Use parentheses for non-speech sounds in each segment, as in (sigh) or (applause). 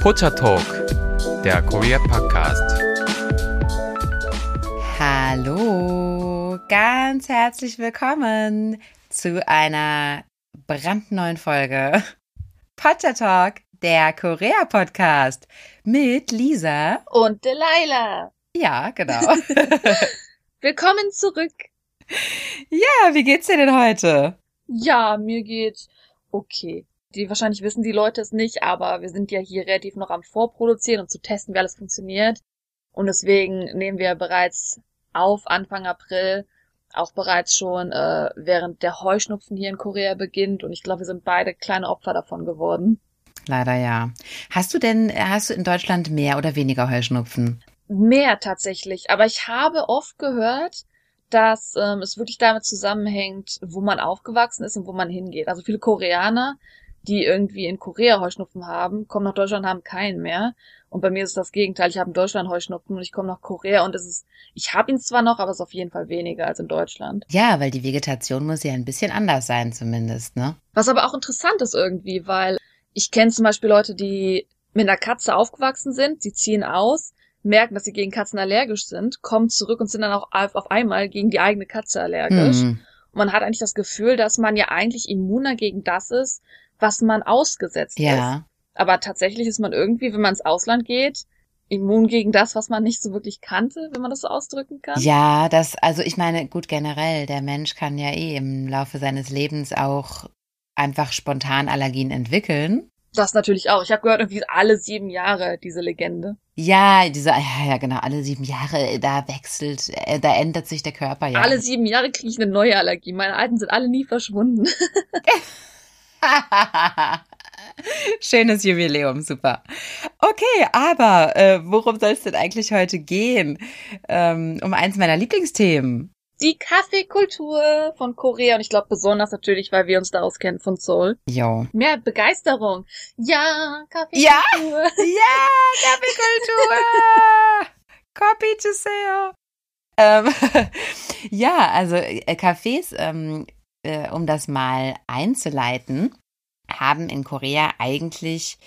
Pocha Talk, der Korea Podcast. Hallo, ganz herzlich willkommen zu einer brandneuen Folge Pocha Talk, der Korea Podcast mit Lisa und Delilah. Ja, genau. (laughs) Willkommen zurück. Ja, wie geht's dir denn heute? Ja, mir geht's okay. Die wahrscheinlich wissen die Leute es nicht, aber wir sind ja hier relativ noch am Vorproduzieren und zu testen, wie alles funktioniert. Und deswegen nehmen wir bereits auf Anfang April, auch bereits schon äh, während der Heuschnupfen hier in Korea beginnt. Und ich glaube, wir sind beide kleine Opfer davon geworden. Leider ja. Hast du denn, hast du in Deutschland mehr oder weniger Heuschnupfen? Mehr tatsächlich. Aber ich habe oft gehört, dass ähm, es wirklich damit zusammenhängt, wo man aufgewachsen ist und wo man hingeht. Also viele Koreaner, die irgendwie in Korea Heuschnupfen haben, kommen nach Deutschland und haben keinen mehr. Und bei mir ist es das Gegenteil. Ich habe in Deutschland Heuschnupfen und ich komme nach Korea und es ist, ich habe ihn zwar noch, aber es ist auf jeden Fall weniger als in Deutschland. Ja, weil die Vegetation muss ja ein bisschen anders sein zumindest, ne? Was aber auch interessant ist irgendwie, weil ich kenne zum Beispiel Leute, die mit einer Katze aufgewachsen sind, sie ziehen aus, merken, dass sie gegen Katzen allergisch sind, kommen zurück und sind dann auch auf einmal gegen die eigene Katze allergisch. Mhm. Man hat eigentlich das Gefühl, dass man ja eigentlich immuner gegen das ist, was man ausgesetzt ja. ist. Aber tatsächlich ist man irgendwie, wenn man ins Ausland geht, immun gegen das, was man nicht so wirklich kannte, wenn man das so ausdrücken kann? Ja, das, also ich meine, gut, generell, der Mensch kann ja eh im Laufe seines Lebens auch einfach spontan Allergien entwickeln. Das natürlich auch. Ich habe gehört, irgendwie alle sieben Jahre diese Legende. Ja, diese, ja, ja, genau, alle sieben Jahre, da wechselt, äh, da ändert sich der Körper ja. Alle sieben Jahre kriege ich eine neue Allergie. Meine alten sind alle nie verschwunden. (laughs) (laughs) Schönes Jubiläum, super. Okay, aber äh, worum soll es denn eigentlich heute gehen? Ähm, um eins meiner Lieblingsthemen die Kaffeekultur von Korea und ich glaube besonders natürlich, weil wir uns daraus kennen von Seoul. Jo. Mehr Begeisterung. Ja, Kaffeekultur. Ja, ja Kaffeekultur. (laughs) Copy to sale. Ähm, (laughs) ja, also äh, Cafés, ähm, äh, um das mal einzuleiten, haben in Korea eigentlich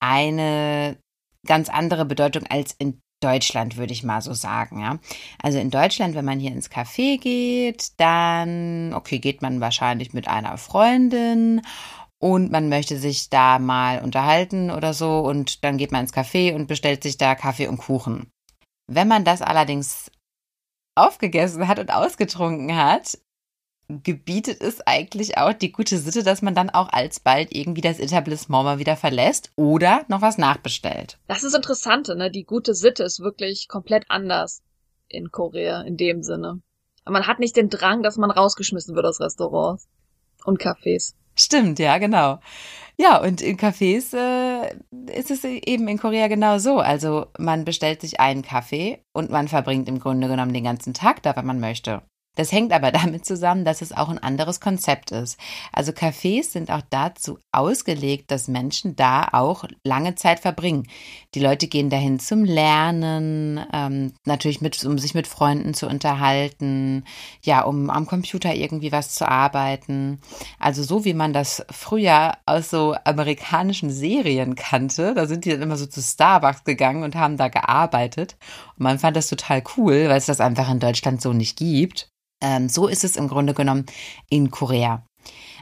eine ganz andere Bedeutung als in Deutschland, würde ich mal so sagen, ja. Also in Deutschland, wenn man hier ins Café geht, dann, okay, geht man wahrscheinlich mit einer Freundin und man möchte sich da mal unterhalten oder so und dann geht man ins Café und bestellt sich da Kaffee und Kuchen. Wenn man das allerdings aufgegessen hat und ausgetrunken hat, gebietet es eigentlich auch die gute Sitte, dass man dann auch alsbald irgendwie das Etablissement mal wieder verlässt oder noch was nachbestellt. Das ist interessant, ne? Die gute Sitte ist wirklich komplett anders in Korea in dem Sinne. Man hat nicht den Drang, dass man rausgeschmissen wird aus Restaurants und Cafés. Stimmt, ja, genau. Ja, und in Cafés äh, ist es eben in Korea genau so. Also man bestellt sich einen Kaffee und man verbringt im Grunde genommen den ganzen Tag da, wenn man möchte. Das hängt aber (laughs) damit zusammen, dass es auch ein anderes Konzept ist. Also Cafés sind auch dazu ausgelegt, dass Menschen da auch lange Zeit verbringen. Die Leute gehen dahin zum Lernen, ähm, natürlich mit, um sich mit Freunden zu unterhalten, ja, um am Computer irgendwie was zu arbeiten. Also so wie man das früher aus so amerikanischen Serien kannte, da sind die dann immer so zu Starbucks gegangen und haben da gearbeitet. Und man fand das total cool, weil es das einfach in Deutschland so nicht gibt. Ähm, so ist es im Grunde genommen in Korea.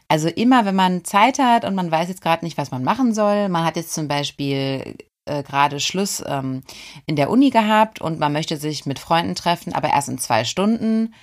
Also immer, wenn man Zeit hat und man weiß jetzt gerade nicht, was man machen soll, man hat jetzt zum Beispiel äh, gerade Schluss ähm, in der Uni gehabt und man möchte sich mit Freunden treffen, aber erst in zwei Stunden,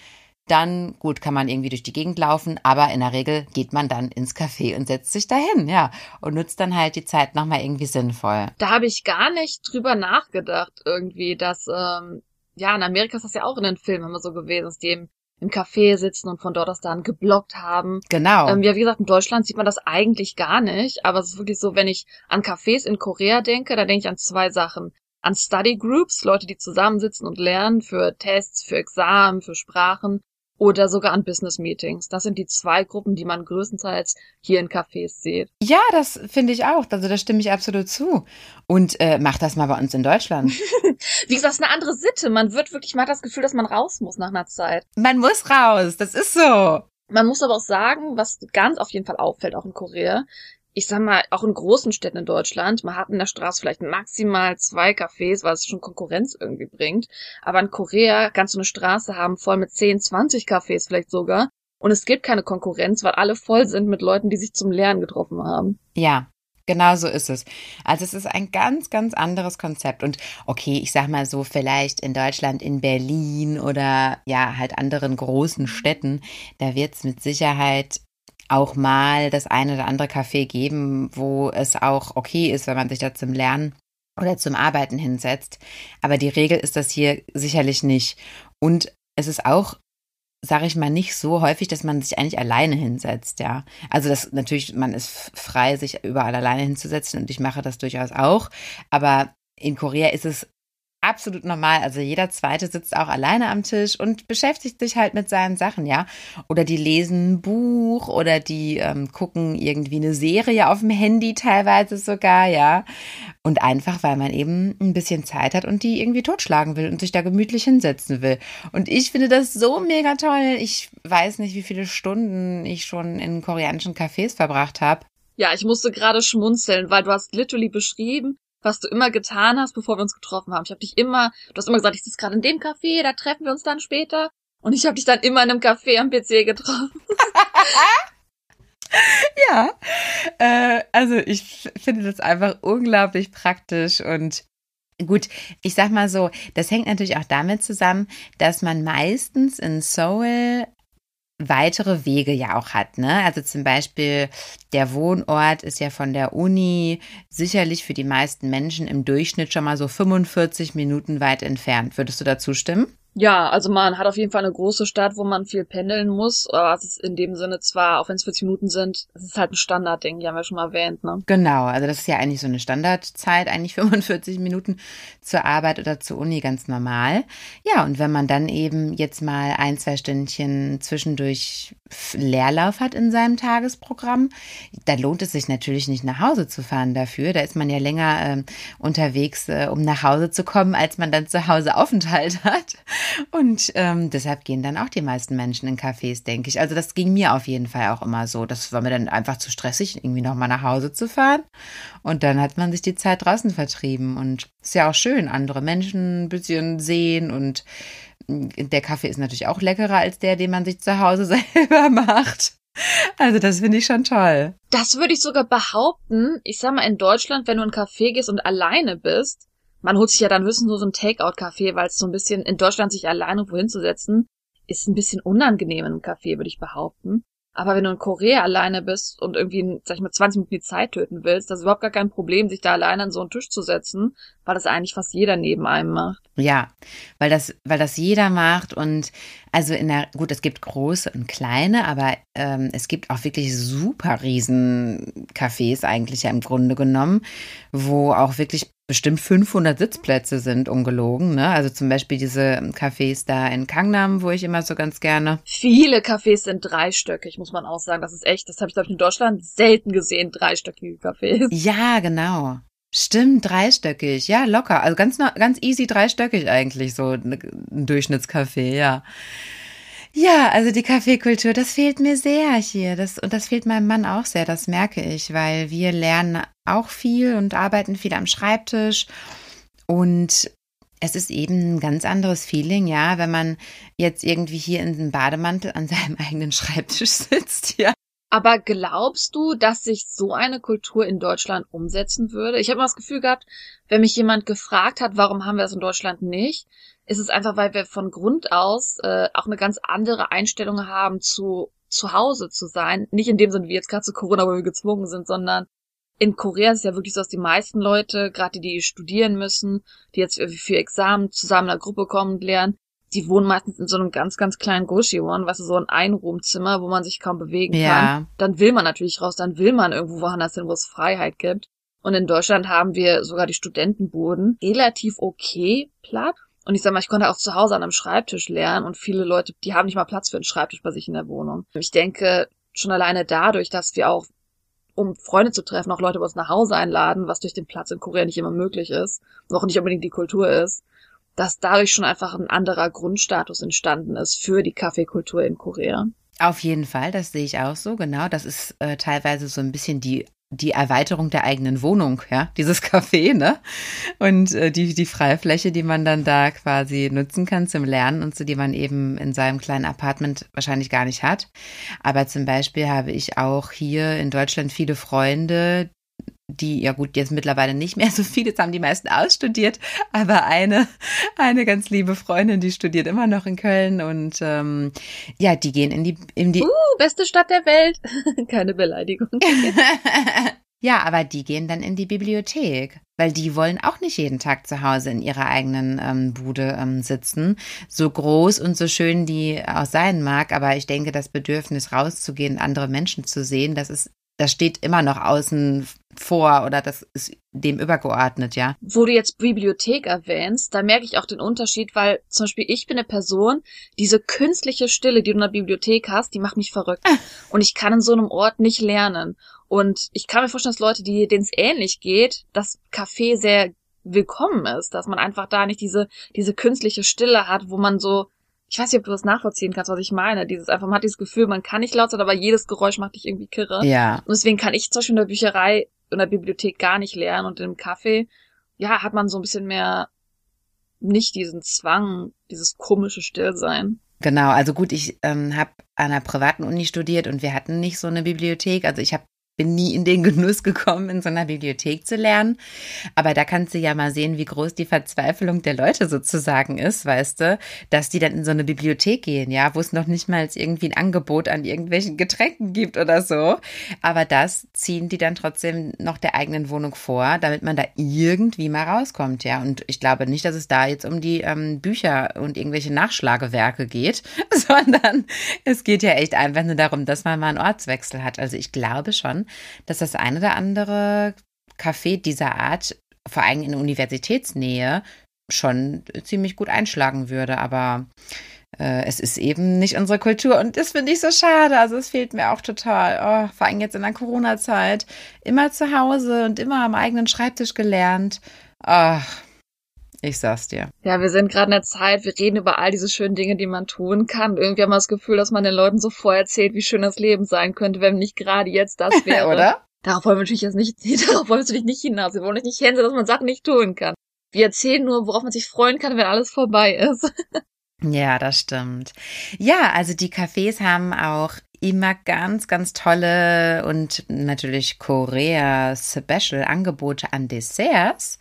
dann gut kann man irgendwie durch die Gegend laufen, aber in der Regel geht man dann ins Café und setzt sich dahin, ja, und nutzt dann halt die Zeit nochmal irgendwie sinnvoll. Da habe ich gar nicht drüber nachgedacht irgendwie, dass ähm, ja in Amerika ist das ja auch in den Filmen immer so gewesen, dass die im Café sitzen und von dort aus dann geblockt haben. Genau. Ähm, ja, wie gesagt, in Deutschland sieht man das eigentlich gar nicht, aber es ist wirklich so, wenn ich an Cafés in Korea denke, da denke ich an zwei Sachen. An Study Groups, Leute, die zusammensitzen und lernen für Tests, für Examen, für Sprachen oder sogar an Business Meetings. Das sind die zwei Gruppen, die man größtenteils hier in Cafés sieht. Ja, das finde ich auch. Also da stimme ich absolut zu. Und äh, mach das mal bei uns in Deutschland. (laughs) Wie gesagt, das ist eine andere Sitte. Man wird wirklich, man hat das Gefühl, dass man raus muss nach einer Zeit. Man muss raus, das ist so. Man muss aber auch sagen, was ganz auf jeden Fall auffällt, auch in Korea, ich sag mal, auch in großen Städten in Deutschland, man hat in der Straße vielleicht maximal zwei Cafés, was schon Konkurrenz irgendwie bringt. Aber in Korea kannst du eine Straße haben voll mit 10, 20 Cafés vielleicht sogar. Und es gibt keine Konkurrenz, weil alle voll sind mit Leuten, die sich zum Lernen getroffen haben. Ja, Genau so ist es. Also es ist ein ganz, ganz anderes Konzept. Und okay, ich sag mal so, vielleicht in Deutschland, in Berlin oder ja, halt anderen großen Städten, da wird es mit Sicherheit auch mal das eine oder andere Café geben, wo es auch okay ist, wenn man sich da zum Lernen oder zum Arbeiten hinsetzt. Aber die Regel ist das hier sicherlich nicht. Und es ist auch, sage ich mal, nicht so häufig, dass man sich eigentlich alleine hinsetzt, ja. Also das natürlich, man ist frei, sich überall alleine hinzusetzen und ich mache das durchaus auch. Aber in Korea ist es absolut normal. Also jeder zweite sitzt auch alleine am Tisch und beschäftigt sich halt mit seinen Sachen, ja. Oder die lesen ein Buch oder die ähm, gucken irgendwie eine Serie auf dem Handy teilweise sogar, ja. Und einfach, weil man eben ein bisschen Zeit hat und die irgendwie totschlagen will und sich da gemütlich hinsetzen will. Und ich finde das so mega toll. Ich weiß nicht, wie viele Stunden ich schon in koreanischen Cafés verbracht habe. Ja, ich musste gerade schmunzeln, weil du hast literally beschrieben, was du immer getan hast, bevor wir uns getroffen haben. Ich habe dich immer, du hast immer gesagt, ich sitze gerade in dem Café, da treffen wir uns dann später. Und ich habe dich dann immer in einem Café am PC getroffen. (laughs) ja, äh, also ich finde das einfach unglaublich praktisch und Gut, ich sag mal so, das hängt natürlich auch damit zusammen, dass man meistens in Seoul weitere Wege ja auch hat. Ne? Also zum Beispiel der Wohnort ist ja von der Uni sicherlich für die meisten Menschen im Durchschnitt schon mal so 45 Minuten weit entfernt. Würdest du da zustimmen? Ja, also man hat auf jeden Fall eine große Stadt, wo man viel pendeln muss. Aber es ist in dem Sinne zwar, auch wenn es 40 Minuten sind, es ist halt ein Standardding, die haben wir schon mal erwähnt, ne? Genau, also das ist ja eigentlich so eine Standardzeit, eigentlich (laughs) 45 Minuten zur Arbeit oder zur Uni ganz normal. Ja, und wenn man dann eben jetzt mal ein, zwei Stündchen zwischendurch Leerlauf hat in seinem Tagesprogramm, da lohnt es sich natürlich nicht nach Hause zu fahren dafür. Da ist man ja länger äh, unterwegs, äh, um nach Hause zu kommen, als man dann zu Hause Aufenthalt (laughs) hat. Und ähm, deshalb gehen dann auch die meisten Menschen in Cafés, denke ich. Also das ging mir auf jeden Fall auch immer so. Das war mir dann einfach zu stressig, irgendwie nochmal nach Hause zu fahren. Und dann hat man sich die Zeit draußen vertrieben. Und ist ja auch schön, andere Menschen ein bisschen sehen. Und der Kaffee ist natürlich auch leckerer als der, den man sich zu Hause (laughs) selber macht. Also das finde ich schon toll. Das würde ich sogar behaupten. Ich sag mal, in Deutschland, wenn du in einen Café gehst und alleine bist, man holt sich ja dann höchstens nur so ein Takeout-Café, weil es so ein bisschen in Deutschland sich alleine wohin zu setzen, ist ein bisschen unangenehm in einem Café, würde ich behaupten. Aber wenn du in Korea alleine bist und irgendwie, sag ich mal, 20 Minuten die Zeit töten willst, das ist überhaupt gar kein Problem, sich da alleine an so einen Tisch zu setzen, weil das eigentlich fast jeder neben einem macht. Ja, weil das, weil das jeder macht und also in der, gut, es gibt große und kleine, aber ähm, es gibt auch wirklich super riesen Cafés eigentlich ja im Grunde genommen, wo auch wirklich bestimmt 500 Sitzplätze sind, ungelogen. Ne? Also zum Beispiel diese Cafés da in Kangnam, wo ich immer so ganz gerne. Viele Cafés sind dreistöckig, muss man auch sagen. Das ist echt, das habe ich, glaube ich, in Deutschland selten gesehen, dreistöckige Cafés. Ja, genau. Stimmt, dreistöckig. Ja, locker. Also ganz, ganz easy dreistöckig eigentlich, so ein Durchschnittscafé, ja. Ja, also die Kaffeekultur, das fehlt mir sehr hier. Das, und das fehlt meinem Mann auch sehr, das merke ich, weil wir lernen auch viel und arbeiten viel am Schreibtisch. Und es ist eben ein ganz anderes Feeling, ja, wenn man jetzt irgendwie hier in einem Bademantel an (laughs) seinem eigenen Schreibtisch sitzt, ja. Aber glaubst du, dass sich so eine Kultur in Deutschland umsetzen würde? Ich habe immer das Gefühl gehabt, wenn mich jemand gefragt hat, warum haben wir das in Deutschland nicht, ist es einfach, weil wir von Grund aus äh, auch eine ganz andere Einstellung haben zu zu Hause zu sein. Nicht in dem Sinne wie jetzt gerade zu Corona, wo wir gezwungen sind, sondern in Korea ist es ja wirklich so, dass die meisten Leute, gerade die, die studieren müssen, die jetzt für Examen zusammen in einer Gruppe kommen und lernen, die wohnen meistens in so einem ganz, ganz kleinen Goshiwon, du, so ein Einruhmzimmer, wo man sich kaum bewegen ja. kann. Dann will man natürlich raus, dann will man irgendwo woanders hin, wo es Freiheit gibt. Und in Deutschland haben wir sogar die Studentenboden relativ okay platt. Und ich sag mal, ich konnte auch zu Hause an einem Schreibtisch lernen und viele Leute, die haben nicht mal Platz für einen Schreibtisch bei sich in der Wohnung. Ich denke, schon alleine dadurch, dass wir auch, um Freunde zu treffen, auch Leute bei uns nach Hause einladen, was durch den Platz in Korea nicht immer möglich ist, auch nicht unbedingt die Kultur ist, dass dadurch schon einfach ein anderer Grundstatus entstanden ist für die Kaffeekultur in Korea. Auf jeden Fall, das sehe ich auch so, genau. Das ist äh, teilweise so ein bisschen die die Erweiterung der eigenen Wohnung, ja, (laughs) dieses Café, ne? Und äh, die, die freie Fläche, die man dann da quasi nutzen kann zum Lernen und so, die man eben in seinem kleinen Apartment wahrscheinlich gar nicht hat. Aber zum Beispiel habe ich auch hier in Deutschland viele Freunde, die, ja gut, jetzt mittlerweile nicht mehr so viele, jetzt haben die meisten ausstudiert, aber eine, eine ganz liebe Freundin, die studiert immer noch in Köln und ähm, ja, die gehen in die, in die. Uh, beste Stadt der Welt. (laughs) Keine Beleidigung. (laughs) ja, aber die gehen dann in die Bibliothek, weil die wollen auch nicht jeden Tag zu Hause in ihrer eigenen ähm, Bude ähm, sitzen. So groß und so schön die auch sein mag, aber ich denke, das Bedürfnis rauszugehen, andere Menschen zu sehen, das ist das steht immer noch außen vor oder das ist dem übergeordnet, ja. Wo du jetzt Bibliothek erwähnst, da merke ich auch den Unterschied, weil zum Beispiel ich bin eine Person, diese künstliche Stille, die du in der Bibliothek hast, die macht mich verrückt. Und ich kann in so einem Ort nicht lernen. Und ich kann mir vorstellen, dass Leute, die denen es ähnlich geht, das Café sehr willkommen ist, dass man einfach da nicht diese, diese künstliche Stille hat, wo man so ich weiß nicht, ob du das nachvollziehen kannst, was ich meine. Dieses einfach, man hat dieses Gefühl, man kann nicht laut sein, aber jedes Geräusch macht dich irgendwie kirre. Ja. Und deswegen kann ich zum Beispiel in der Bücherei, in der Bibliothek gar nicht lernen und im Café, ja, hat man so ein bisschen mehr nicht diesen Zwang, dieses komische Stillsein. Genau, also gut, ich ähm, habe an einer privaten Uni studiert und wir hatten nicht so eine Bibliothek. Also ich habe bin nie in den (laughs) Genuss gekommen, in so einer Bibliothek zu lernen. Aber da kannst du ja mal sehen, wie groß die Verzweiflung der Leute sozusagen ist, weißt du, dass die dann in so eine Bibliothek gehen, ja, wo es noch nicht mal irgendwie ein Angebot an irgendwelchen Getränken gibt oder so. Aber das ziehen die dann trotzdem noch der eigenen Wohnung vor, damit man da irgendwie mal rauskommt, ja. Und ich glaube nicht, dass es da jetzt um die ähm, Bücher und irgendwelche Nachschlagewerke geht, (laughs) sondern es geht ja echt einfach nur darum, dass man mal einen Ortswechsel hat. Also ich glaube schon, dass das eine oder andere Café dieser Art, vor allem in Universitätsnähe, schon ziemlich gut einschlagen würde. Aber äh, es ist eben nicht unsere Kultur und das finde ich so schade. Also es fehlt mir auch total. Oh, vor allem jetzt in der Corona-Zeit. Immer zu Hause und immer am eigenen Schreibtisch gelernt. Ach, ich sag's dir. Ja, wir sind gerade in der Zeit, wir reden über all diese schönen Dinge, die man tun kann. Irgendwie haben wir das Gefühl, dass man den Leuten so vorerzählt, wie schön das Leben sein könnte, wenn nicht gerade jetzt das (laughs) wäre. Oder? Darauf wollen wir natürlich jetzt nicht, (laughs) darauf wollen wir natürlich nicht hinaus. Wir wollen nicht hänseln, dass man Sachen nicht tun kann. Wir erzählen nur, worauf man sich freuen kann, wenn alles vorbei ist. (laughs) Ja, das stimmt. Ja, also die Cafés haben auch immer ganz, ganz tolle und natürlich Korea Special Angebote an Desserts.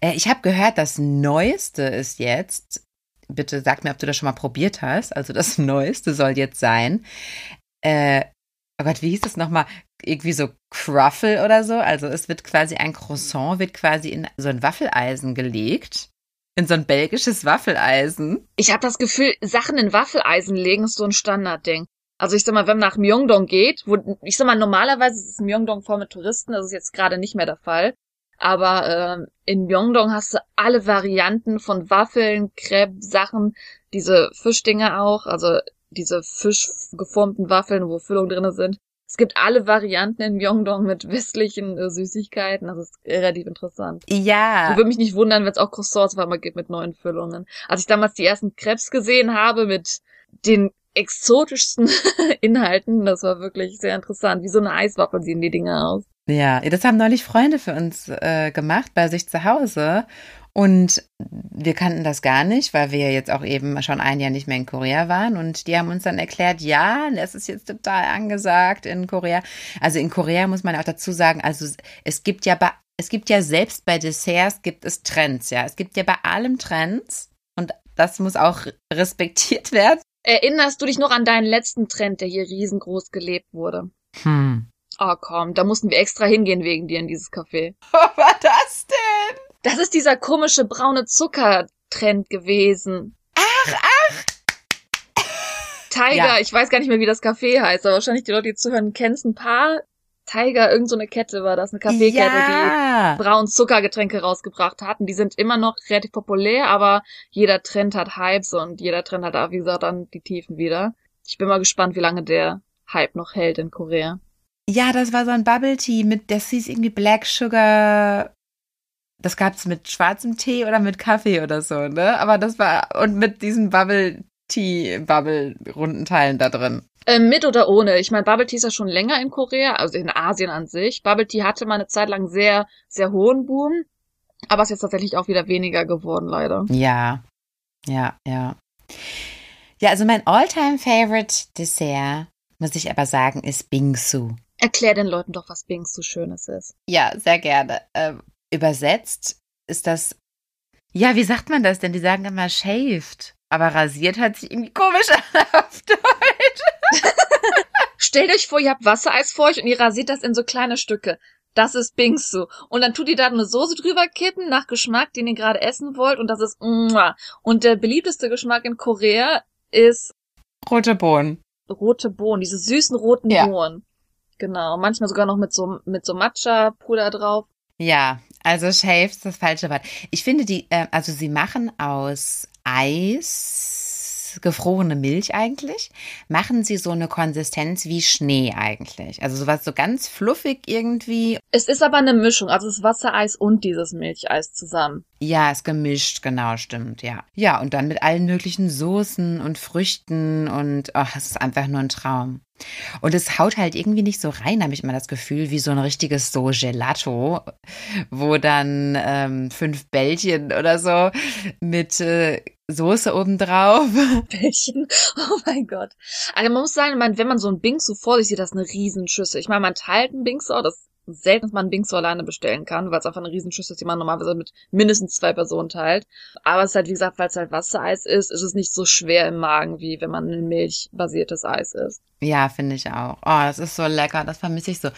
Äh, ich habe gehört, das Neueste ist jetzt, bitte sag mir, ob du das schon mal probiert hast. Also das (laughs) Neueste soll jetzt sein. Äh, oh Gott, wie hieß das nochmal? Irgendwie so Cruffle oder so. Also es wird quasi ein Croissant, wird quasi in so ein Waffeleisen gelegt. In so ein belgisches Waffeleisen. Ich habe das Gefühl, Sachen in Waffeleisen legen ist so ein Standardding. Also ich sag mal, wenn man nach Myeongdong geht, wo, ich sag mal, normalerweise ist Myeongdong voll mit Touristen, das ist jetzt gerade nicht mehr der Fall. Aber äh, in Myeongdong hast du alle Varianten von Waffeln, Crepe, Sachen, diese Fischdinger auch, also diese fischgeformten Waffeln, wo Füllungen drinne sind. Es gibt alle Varianten in Myeongdong mit westlichen äh, Süßigkeiten. Das ist relativ interessant. Ja. Ich würde mich nicht wundern, wenn es auch Croissants mal gibt mit neuen Füllungen. Als ich damals die ersten Crepes gesehen habe mit den exotischsten (laughs) Inhalten. Das war wirklich sehr interessant. Wie so eine Eiswaffel sehen die Dinge aus. Ja, das haben neulich Freunde für uns äh, gemacht bei sich zu Hause. Und wir kannten das gar nicht, weil wir jetzt auch eben schon ein Jahr nicht mehr in Korea waren. Und die haben uns dann erklärt, ja, das ist jetzt total angesagt in Korea. Also in Korea muss man auch dazu sagen, also es gibt ja bei, es gibt ja selbst bei Desserts gibt es Trends, ja. Es gibt ja bei allem Trends. Und das muss auch respektiert werden. Erinnerst du dich noch an deinen letzten Trend, der hier riesengroß gelebt wurde? Hm. Oh komm, da mussten wir extra hingehen wegen dir in dieses Café. (laughs) Was war das denn? Das ist dieser komische braune Zucker-Trend gewesen. Ach, ach! Tiger, ja. ich weiß gar nicht mehr, wie das Café heißt, aber wahrscheinlich die Leute, die zuhören, kennen es ein paar. Tiger, irgend so eine Kette war das, eine Kaffeekette, ja. die braun Zuckergetränke rausgebracht hatten. Die sind immer noch relativ populär, aber jeder Trend hat Hypes und jeder Trend hat, wie gesagt, dann die Tiefen wieder. Ich bin mal gespannt, wie lange der Hype noch hält in Korea. Ja, das war so ein Bubble Tea mit, das hieß irgendwie Black Sugar. Das gab's mit schwarzem Tee oder mit Kaffee oder so, ne? Aber das war, und mit diesem Bubble Tea-Bubble-Rundenteilen da drin? Äh, mit oder ohne? Ich meine, Bubble Tea ist ja schon länger in Korea, also in Asien an sich. Bubble Tea hatte mal eine Zeit lang sehr, sehr hohen Boom. Aber es ist jetzt tatsächlich auch wieder weniger geworden, leider. Ja, ja, ja. Ja, also mein all-time favorite Dessert, muss ich aber sagen, ist Bingsu. Erklär den Leuten doch, was Bingsu Schönes ist. Ja, sehr gerne. Ähm, übersetzt ist das, ja, wie sagt man das denn? Die sagen immer shaved. Aber rasiert hat sich irgendwie komisch (laughs) auf Deutsch. Stellt euch vor, ihr habt Wassereis vor euch und ihr rasiert das in so kleine Stücke. Das ist Bingsu. Und dann tut ihr da eine Soße drüber kippen, nach Geschmack, den ihr gerade essen wollt. Und das ist Mua. Und der beliebteste Geschmack in Korea ist Rote Bohnen. rote Bohnen, diese süßen roten Ja. Bohnen. Genau. Manchmal sogar noch mit so, mit so Matcha-Puder drauf. Ja, also shaved ist das falsche Wort. Ich finde die, äh, also sie machen aus Eis, gefrorene Milch eigentlich, machen sie so eine Konsistenz wie Schnee eigentlich. Also sowas so ganz fluffig irgendwie. Es ist aber eine Mischung, also es ist Wassereis und dieses Milcheis zusammen. Ja, ist gemischt, genau, stimmt, ja. Ja, und dann mit allen möglichen Soßen und Früchten und ach, es ist einfach nur ein Traum. Und es haut halt irgendwie nicht so rein, habe ich immer das Gefühl, wie so ein richtiges so Gelato, wo dann ähm, fünf Bällchen oder so mit äh, Soße obendrauf. (laughs) Bällchen. Oh mein Gott. Also man muss sagen, man, wenn man so ein Bingsu vor sich sieht, das ist eine Riesenschüssel. Ich meine, man teilt einen Bingsu, das selten, man einen Bingsu alleine bestellen kann, weil es einfach eine Riesenschüssel ist, die man normalerweise mit mindestens zwei Personen teilt. Aber es ist halt, wie gesagt, weil es halt Wassereis ist, ist es nicht so schwer im Magen, wie wenn man ein milchbasiertes Eis isst. Ja, finde ich auch. Oh, das ist so lecker, das vermisse ich so.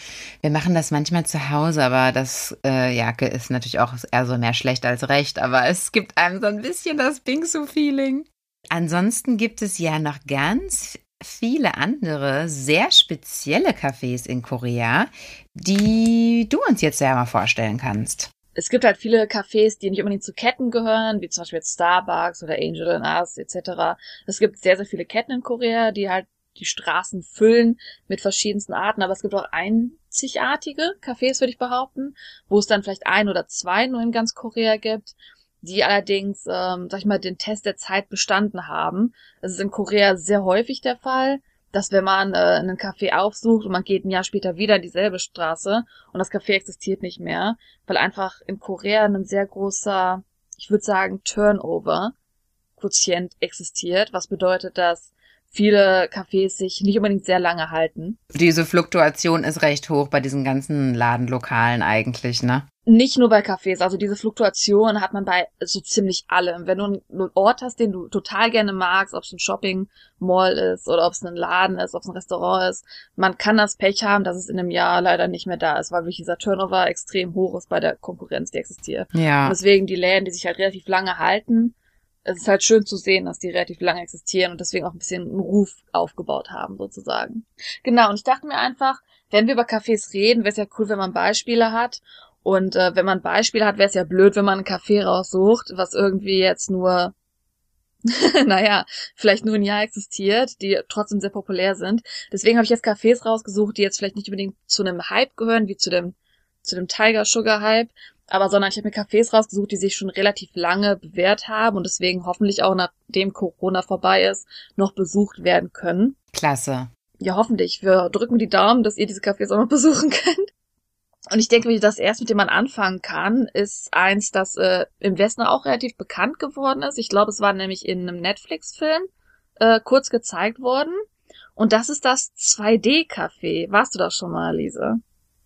Wir machen das manchmal zu Hause, aber das äh, ja, ist natürlich auch eher so mehr schlecht als recht, aber es gibt einem so ein bisschen das Bingsu-Feeling. Ansonsten gibt es ja noch ganz viele andere sehr spezielle Cafés in Korea, die du uns jetzt ja mal vorstellen kannst. Es gibt halt viele Cafés, die nicht unbedingt zu Ketten gehören, wie zum Beispiel jetzt Starbucks oder Angel and Us etc. Es gibt sehr, sehr viele Ketten in Korea, die halt die Straßen füllen mit verschiedensten Arten, aber es gibt auch einzigartige Cafés, würde ich behaupten, wo es dann vielleicht ein oder zwei nur in ganz Korea gibt, die allerdings, ähm, sag ich mal, den Test der Zeit bestanden haben. Das ist in Korea sehr häufig der Fall, dass wenn man äh, einen Café aufsucht und man geht ein Jahr später wieder in dieselbe Straße und das Café existiert nicht mehr, weil einfach in Korea ein sehr großer, ich würde sagen, Turnover-Quotient existiert, was bedeutet, dass viele Cafés sich nicht unbedingt sehr lange halten. Diese Fluktuation ist recht hoch bei diesen ganzen Ladenlokalen eigentlich, ne? Nicht nur bei Cafés, also diese Fluktuation hat man bei so ziemlich allem. Wenn du einen Ort hast, den du total gerne magst, ob es ein Shopping-Mall ist oder ob es ein Laden ist, ob es ein Restaurant ist, man kann das Pech haben, dass es in einem Jahr leider nicht mehr da ist, weil wirklich dieser Turnover extrem hoch ist bei der Konkurrenz, die existiert. Ja. Und deswegen die Läden, die sich halt relativ lange halten, es ist halt schön zu sehen, dass die relativ lange existieren und deswegen auch ein bisschen einen Ruf aufgebaut haben, sozusagen. Genau, und ich dachte mir einfach, wenn wir über Cafés reden, wäre es ja cool, wenn man Beispiele hat. Und äh, wenn man Beispiele hat, wäre es ja blöd, wenn man einen Café raussucht, was irgendwie jetzt nur, (laughs) naja, vielleicht nur ein Jahr existiert, die trotzdem sehr populär sind. Deswegen habe ich jetzt Cafés rausgesucht, die jetzt vielleicht nicht unbedingt zu einem Hype gehören, wie zu dem, zu dem Tiger Sugar Hype, aber sondern ich habe mir Cafés rausgesucht, die sich schon relativ lange bewährt haben und deswegen hoffentlich auch nachdem Corona vorbei ist, noch besucht werden können. Klasse. Ja, hoffentlich. Wir drücken die Daumen, dass ihr diese Cafés auch noch (laughs) besuchen könnt. Und ich denke, das erste, mit dem man anfangen kann, ist eins, das äh, im Westen auch relativ bekannt geworden ist. Ich glaube, es war nämlich in einem Netflix-Film äh, kurz gezeigt worden. Und das ist das 2D-Café. Warst du da schon mal, Lise?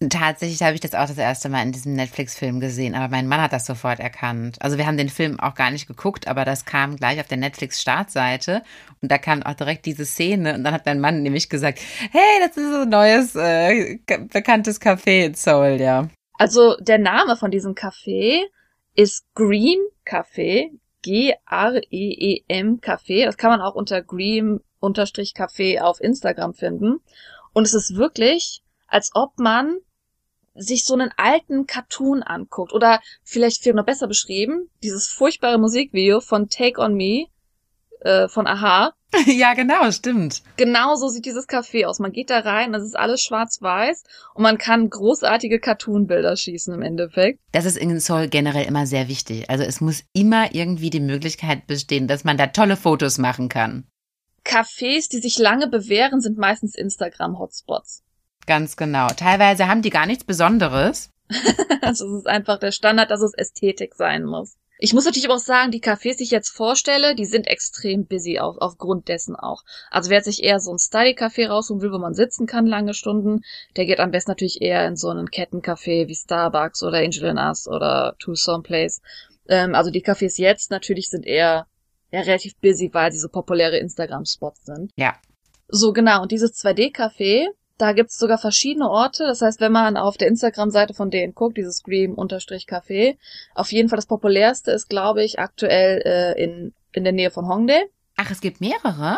Tatsächlich habe ich das auch das erste Mal in diesem Netflix-Film gesehen, aber mein Mann hat das sofort erkannt. Also wir haben den Film auch gar nicht geguckt, aber das kam gleich auf der Netflix-Startseite und da kam auch direkt diese Szene und dann hat mein Mann nämlich gesagt, hey, das ist so ein neues, äh, bekanntes Café in Seoul, ja. Also der Name von diesem Café ist Green Café, G-R-E-E-M Café. Das kann man auch unter Green-Café auf Instagram finden. Und es ist wirklich, als ob man sich so einen alten Cartoon anguckt. Oder vielleicht viel noch besser beschrieben, dieses furchtbare Musikvideo von Take On Me äh, von Aha. (laughs) ja, genau, stimmt. Genau so sieht dieses Café aus. Man geht da rein, das ist alles schwarz-weiß und man kann großartige Cartoon-Bilder schießen im Endeffekt. Das ist in Seoul generell immer sehr wichtig. Also es muss immer irgendwie die Möglichkeit bestehen, dass man da tolle Fotos machen kann. Cafés, die sich lange bewähren, sind meistens Instagram-Hotspots. Ganz genau. Teilweise haben die gar nichts Besonderes. (laughs) also es ist einfach der Standard, dass es Ästhetik sein muss. Ich muss natürlich aber auch sagen, die Cafés, die ich jetzt vorstelle, die sind extrem busy auf, aufgrund dessen auch. Also wer sich eher so ein Study-Café rausholen will, wo man sitzen kann lange Stunden, der geht am besten natürlich eher in so einen Kettencafé wie Starbucks oder Angel in Us oder Tucson Place. Ähm, also die Cafés jetzt natürlich sind eher ja, relativ busy, weil sie so populäre Instagram-Spots sind. Ja. So, genau. Und dieses 2D-Café, da gibt's sogar verschiedene Orte. Das heißt, wenn man auf der Instagram-Seite von denen guckt, dieses Scream-Café, auf jeden Fall das populärste ist, glaube ich, aktuell äh, in, in der Nähe von Hongdae. Ach, es gibt mehrere?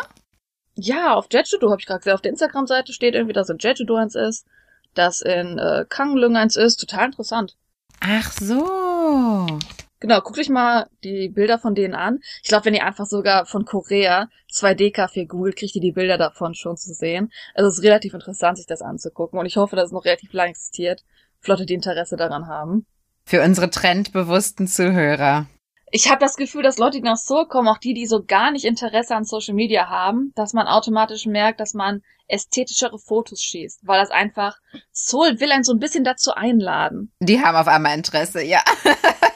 Ja, auf Jeju-do habe ich gerade gesehen. Auf der Instagram-Seite steht irgendwie, dass in Jeju-do eins ist, dass in äh, Kanglung eins ist. Total interessant. Ach so. Genau, guckt euch mal die Bilder von denen an. Ich glaube, wenn ihr einfach sogar von Korea 2D-Café googelt, kriegt ihr die Bilder davon schon zu sehen. Also es ist relativ interessant, sich das anzugucken. Und ich hoffe, dass es noch relativ lang existiert. Flotte, die Interesse daran haben. Für unsere trendbewussten Zuhörer. Ich habe das Gefühl, dass Leute, die nach Seoul kommen, auch die, die so gar nicht Interesse an Social Media haben, dass man automatisch merkt, dass man ästhetischere Fotos schießt, weil das einfach Seoul will einen so ein bisschen dazu einladen. Die haben auf einmal Interesse, ja. (laughs)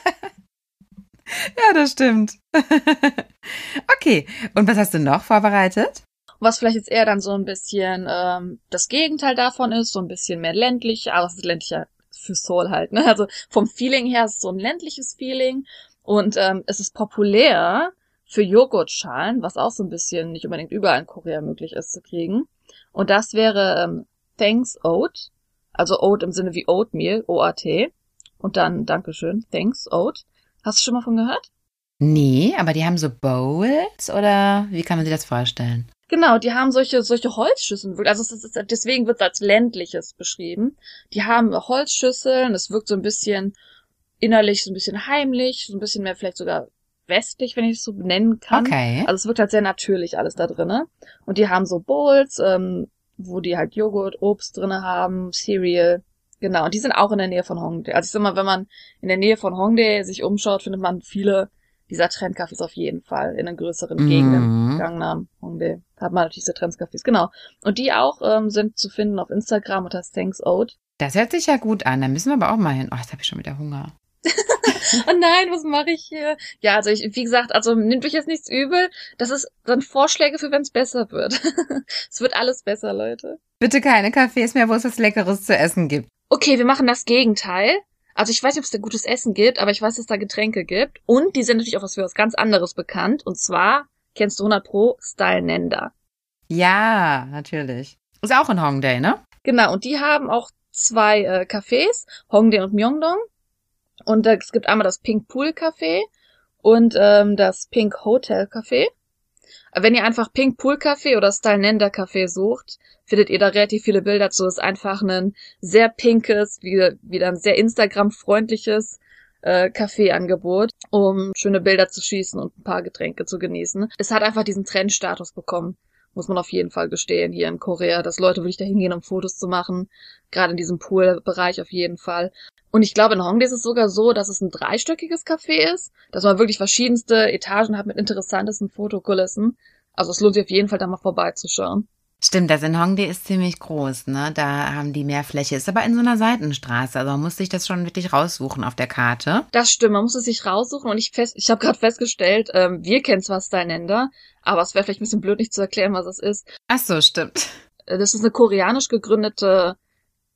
(laughs) Ja, das stimmt. (laughs) okay, und was hast du noch vorbereitet? Was vielleicht jetzt eher dann so ein bisschen ähm, das Gegenteil davon ist, so ein bisschen mehr ländlich, aber es ist ländlicher für Soul halt. Ne? Also vom Feeling her ist es so ein ländliches Feeling und ähm, es ist populär für Joghurtschalen, was auch so ein bisschen nicht unbedingt überall in Korea möglich ist zu kriegen. Und das wäre ähm, Thanks Oat, also Oat im Sinne wie Oatmeal, O-A-T. Und dann Dankeschön, Thanks Oat. Hast du schon mal von gehört? Nee, aber die haben so Bowls oder wie kann man sich das vorstellen? Genau, die haben solche, solche Holzschüsseln. Also ist, deswegen wird es als ländliches beschrieben. Die haben Holzschüsseln, es wirkt so ein bisschen innerlich, so ein bisschen heimlich, so ein bisschen mehr vielleicht sogar westlich, wenn ich es so benennen kann. Okay. Also es wirkt halt sehr natürlich alles da drinne. Und die haben so Bowls, ähm, wo die halt Joghurt, Obst drinne haben, Cereal, Genau, und die sind auch in der Nähe von Hongdae. Also ich sag mal, wenn man in der Nähe von Hongdae sich umschaut, findet man viele dieser Trendcafés auf jeden Fall in den größeren mhm. Gegenden. Gangnam, Hongdae. Hat man natürlich diese Trendcafés, genau. Und die auch ähm, sind zu finden auf Instagram unter Thanks Oat. Das hört sich ja gut an. Da müssen wir aber auch mal hin. Oh, jetzt habe ich schon wieder Hunger. (laughs) oh nein, was mache ich hier? Ja, also ich, wie gesagt, also nehmt euch jetzt nichts übel. Das ist dann Vorschläge für, wenn es besser wird. (laughs) es wird alles besser, Leute. Bitte keine Cafés mehr, wo es was Leckeres zu essen gibt okay, wir machen das Gegenteil. Also ich weiß nicht, ob es da gutes Essen gibt, aber ich weiß, dass es da Getränke gibt. Und die sind natürlich auch was für was ganz anderes bekannt. Und zwar kennst du 100 Pro Style Nenda. Ja, natürlich. Ist auch in Hongdae, ne? Genau, und die haben auch zwei äh, Cafés, Hongdae und Myeongdong. Und äh, es gibt einmal das Pink Pool Café und ähm, das Pink Hotel Café. Wenn ihr einfach Pink Pool Café oder Style Nenda Café sucht, findet ihr da relativ viele Bilder zu. Es ist einfach ein sehr pinkes, wieder, wieder ein sehr Instagram-freundliches äh, Kaffeeangebot, um schöne Bilder zu schießen und ein paar Getränke zu genießen. Es hat einfach diesen Trendstatus bekommen, muss man auf jeden Fall gestehen, hier in Korea, dass Leute wirklich dahin gehen, um Fotos zu machen. Gerade in diesem Pool-Bereich auf jeden Fall. Und ich glaube, in Hongdae ist es sogar so, dass es ein dreistöckiges Café ist, dass man wirklich verschiedenste Etagen hat mit interessantesten Fotokulissen. Also es lohnt sich auf jeden Fall da mal vorbeizuschauen. Stimmt, das in Hongdae ist ziemlich groß, ne? Da haben die mehr Fläche. Ist aber in so einer Seitenstraße, also man muss sich das schon wirklich raussuchen auf der Karte. Das stimmt, man muss es sich raussuchen und ich fest, ich habe gerade festgestellt, ähm, wir kennen zwar Stylender, aber es wäre vielleicht ein bisschen blöd, nicht zu erklären, was das ist. Ach so, stimmt. Äh, das ist eine koreanisch gegründete,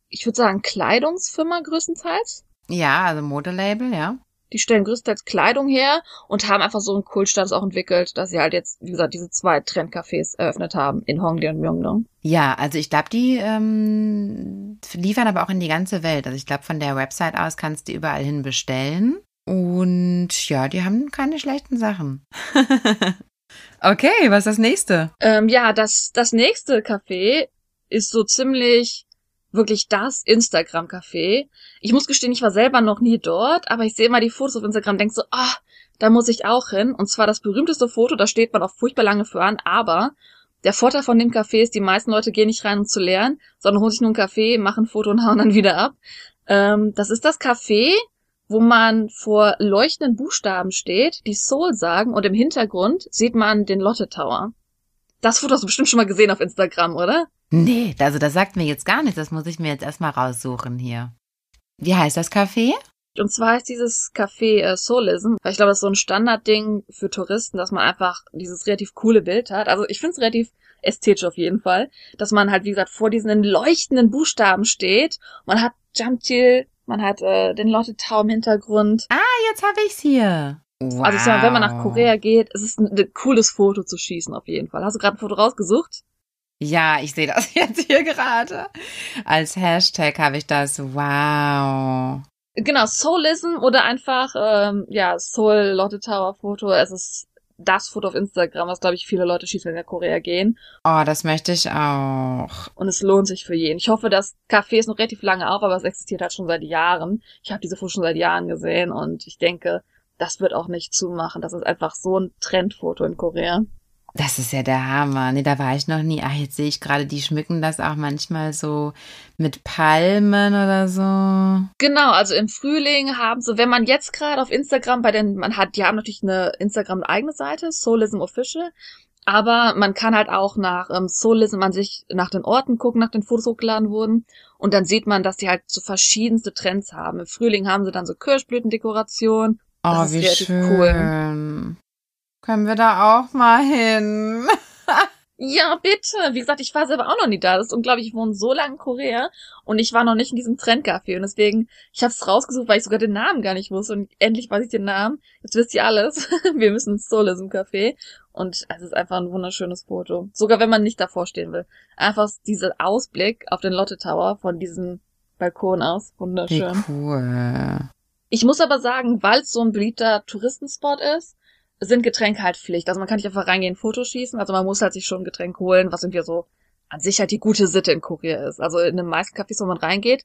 ich würde sagen, Kleidungsfirma größtenteils. Ja, also Modelabel, ja. Die stellen größtenteils Kleidung her und haben einfach so einen Kultstatus auch entwickelt, dass sie halt jetzt, wie gesagt, diese zwei Trendcafés eröffnet haben in Hongdae und Myeongdong. Ja, also ich glaube, die ähm, liefern aber auch in die ganze Welt. Also ich glaube, von der Website aus kannst du überall hin bestellen. Und ja, die haben keine schlechten Sachen. (laughs) okay, was ist das nächste? Ähm, ja, das, das nächste Café ist so ziemlich wirklich das Instagram-Café. Ich muss gestehen, ich war selber noch nie dort, aber ich sehe immer die Fotos auf Instagram und denke so, ah, da muss ich auch hin. Und zwar das berühmteste Foto, da steht man auch furchtbar lange für an, aber der Vorteil von dem Café ist, die meisten Leute gehen nicht rein, um zu lernen, sondern holen sich nur einen Kaffee, machen ein Foto und (laughs) hauen dann wieder ab. Ähm, das ist das Café, wo man vor leuchtenden Buchstaben steht, die Soul sagen und im Hintergrund sieht man den Lotte Tower. Das Foto hast du bestimmt schon mal gesehen auf Instagram, oder? Nee, also das sagt mir jetzt gar nichts. Das muss ich mir jetzt erstmal raussuchen hier. Wie heißt das Café? Und zwar heißt dieses Café äh, Solism, weil ich glaube, das ist so ein Standardding für Touristen, dass man einfach dieses relativ coole Bild hat. Also ich finde es relativ ästhetisch auf jeden Fall, dass man halt, wie gesagt, vor diesen leuchtenden Buchstaben steht. Man hat Jamtil, man hat äh, den Lotte Tau im Hintergrund. Ah, jetzt habe ich's hier. Wow. Also ich sag mal, wenn man nach Korea geht, es ist ein, ein cooles Foto zu schießen auf jeden Fall. Hast du gerade ein Foto rausgesucht? Ja, ich sehe das (laughs) jetzt hier gerade. Als Hashtag habe ich das. Wow. Genau, Soulism oder einfach, ähm, ja, Seoul Lotte Tower Foto. Es ist das Foto auf Instagram, was, glaube ich, viele Leute schießen, wenn sie nach Korea gehen. Oh, das möchte ich auch. Und es lohnt sich für jeden. Ich hoffe, das Café ist noch relativ lange auf, aber es existiert halt schon seit Jahren. Ich habe diese Fotos schon seit Jahren gesehen und ich denke, das wird auch nicht zumachen. Das ist einfach so ein Trendfoto in Korea. Das ist ja der Hammer. Nee, da war ich noch nie. Ach, jetzt sehe ich gerade, die schmücken das auch manchmal so mit Palmen oder so. Genau, also im Frühling haben sie, wenn man jetzt gerade auf Instagram bei den, man hat, die haben natürlich eine Instagram-eigene Seite, Soulism Official, aber man kann halt auch nach ähm, Soulism an sich nach den Orten gucken, nach den Fotos hochgeladen wurden. Und dann sieht man, dass die halt so verschiedenste Trends haben. Im Frühling haben sie dann so Kirschblütendekoration. Das oh, wie schön. Cool. Können wir da auch mal hin? (laughs) ja, bitte. Wie gesagt, ich war selber auch noch nie da. Das ist unglaublich. Ich wohne so lange in Korea und ich war noch nicht in diesem Trendcafé. Und deswegen, ich habe es rausgesucht, weil ich sogar den Namen gar nicht wusste. Und endlich weiß ich den Namen. Jetzt wisst ihr alles. (laughs) wir müssen ins Solis im Café. Und es ist einfach ein wunderschönes Foto. Sogar wenn man nicht davor stehen will. Einfach dieser Ausblick auf den Lotte Tower von diesem Balkon aus. Wunderschön. Wie cool. Ich muss aber sagen, weil es so ein beliebter Touristenspot ist, sind Getränke halt Pflicht. Also man kann nicht einfach reingehen, Fotos schießen. Also man muss halt sich schon ein Getränk holen, was irgendwie so an sich halt die gute Sitte in Korea ist. Also in den meisten Cafés, wo man reingeht,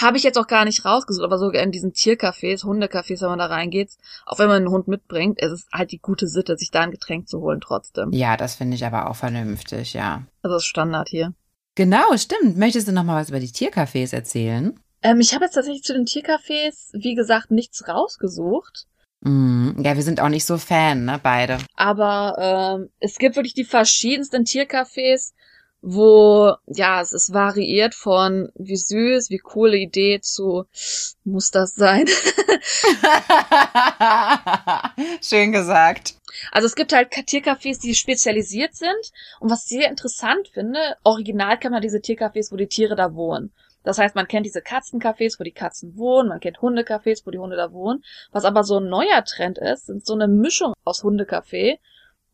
habe ich jetzt auch gar nicht rausgesucht, aber sogar in diesen Tiercafés, Hundecafés, wenn man da reingeht, auch wenn man einen Hund mitbringt, ist es halt die gute Sitte, sich da ein Getränk zu holen trotzdem. Ja, das finde ich aber auch vernünftig, ja. Also das ist Standard hier. Genau, stimmt. Möchtest du noch mal was über die Tiercafés erzählen? Ähm, ich habe jetzt tatsächlich zu den Tiercafés, wie gesagt, nichts rausgesucht. Mm, ja, wir sind auch nicht so Fan, ne, beide. Aber ähm, es gibt wirklich die verschiedensten Tiercafés, wo, ja, es ist variiert von wie süß, wie coole Idee zu muss das sein. (laughs) Schön gesagt. Also es gibt halt Tiercafés, die spezialisiert sind. Und was ich sehr interessant finde, original kann man diese Tiercafés, wo die Tiere da wohnen. Das heißt, man kennt diese Katzencafés, wo die Katzen wohnen, man kennt Hundecafés, wo die Hunde da wohnen. Was aber so ein neuer Trend ist, sind so eine Mischung aus Hundecafé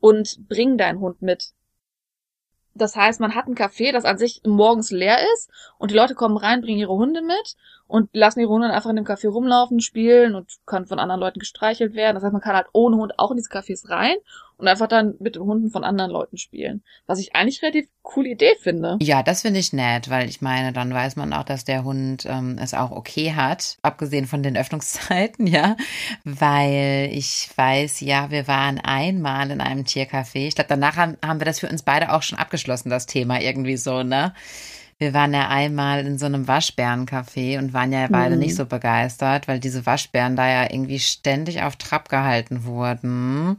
und bring deinen Hund mit. Das heißt, man hat ein Café, das an sich morgens leer ist und die Leute kommen rein, bringen ihre Hunde mit und lassen ihre Hunde einfach in dem Café rumlaufen, spielen und können von anderen Leuten gestreichelt werden. Das heißt, man kann halt ohne Hund auch in diese Cafés rein und einfach dann mit den Hunden von anderen Leuten spielen. Was ich eigentlich relativ coole Idee finde. Ja, das finde ich nett, weil ich meine, dann weiß man auch, dass der Hund ähm, es auch okay hat, abgesehen von den (laughs) Öffnungszeiten, ja. Weil ich weiß, ja, wir waren einmal in einem Tiercafé. Ich glaube, danach haben, haben wir das für uns beide auch schon abgeschlossen, das Thema irgendwie so, ne? Wir waren ja einmal in so einem Waschbärencafé und waren ja beide mhm. nicht so begeistert, weil diese Waschbären da ja irgendwie ständig auf Trab gehalten wurden